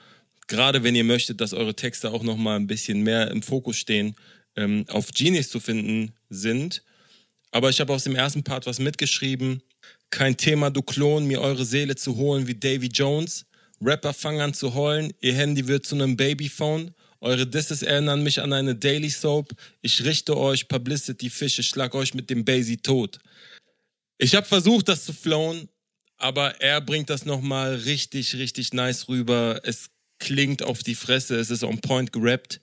C: gerade wenn ihr möchtet, dass eure Texte auch nochmal ein bisschen mehr im Fokus stehen, ähm, auf Genius zu finden sind. Aber ich habe aus dem ersten Part was mitgeschrieben. Kein Thema, du Klon, mir eure Seele zu holen wie Davy Jones. Rapper fangen an zu heulen, ihr Handy wird zu einem Babyphone. Eure Disses erinnern mich an eine Daily Soap. Ich richte euch Publicity Fische, schlag euch mit dem Basie tot. Ich habe versucht, das zu flowen, aber er bringt das nochmal richtig, richtig nice rüber. Es klingt auf die Fresse, es ist on point gerappt.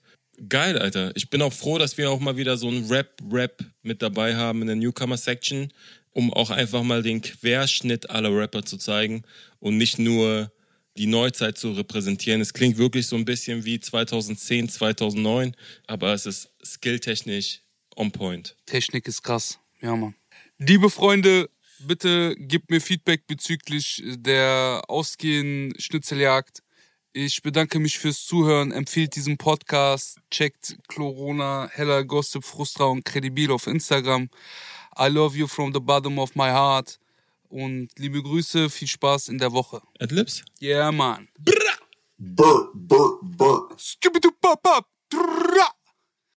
C: Geil, Alter. Ich bin auch froh, dass wir auch mal wieder so einen Rap-Rap mit dabei haben in der Newcomer-Section, um auch einfach mal den Querschnitt aller Rapper zu zeigen und nicht nur die Neuzeit zu repräsentieren. Es klingt wirklich so ein bisschen wie 2010, 2009, aber es ist skilltechnisch on point.
A: Technik ist krass. Ja, Mann. Liebe Freunde, bitte gebt mir Feedback bezüglich der ausgehenden Schnitzeljagd. Ich bedanke mich fürs Zuhören. Empfehlt diesen Podcast. Checkt Corona, Heller, Gossip, Frustra und Credibil auf Instagram. I love you from the bottom of my heart. Und liebe Grüße, viel Spaß in der Woche.
C: Adlibs?
A: Yeah, man.
B: Burr, burr, burr.
A: Skibidi-bop-bop. Drrrra.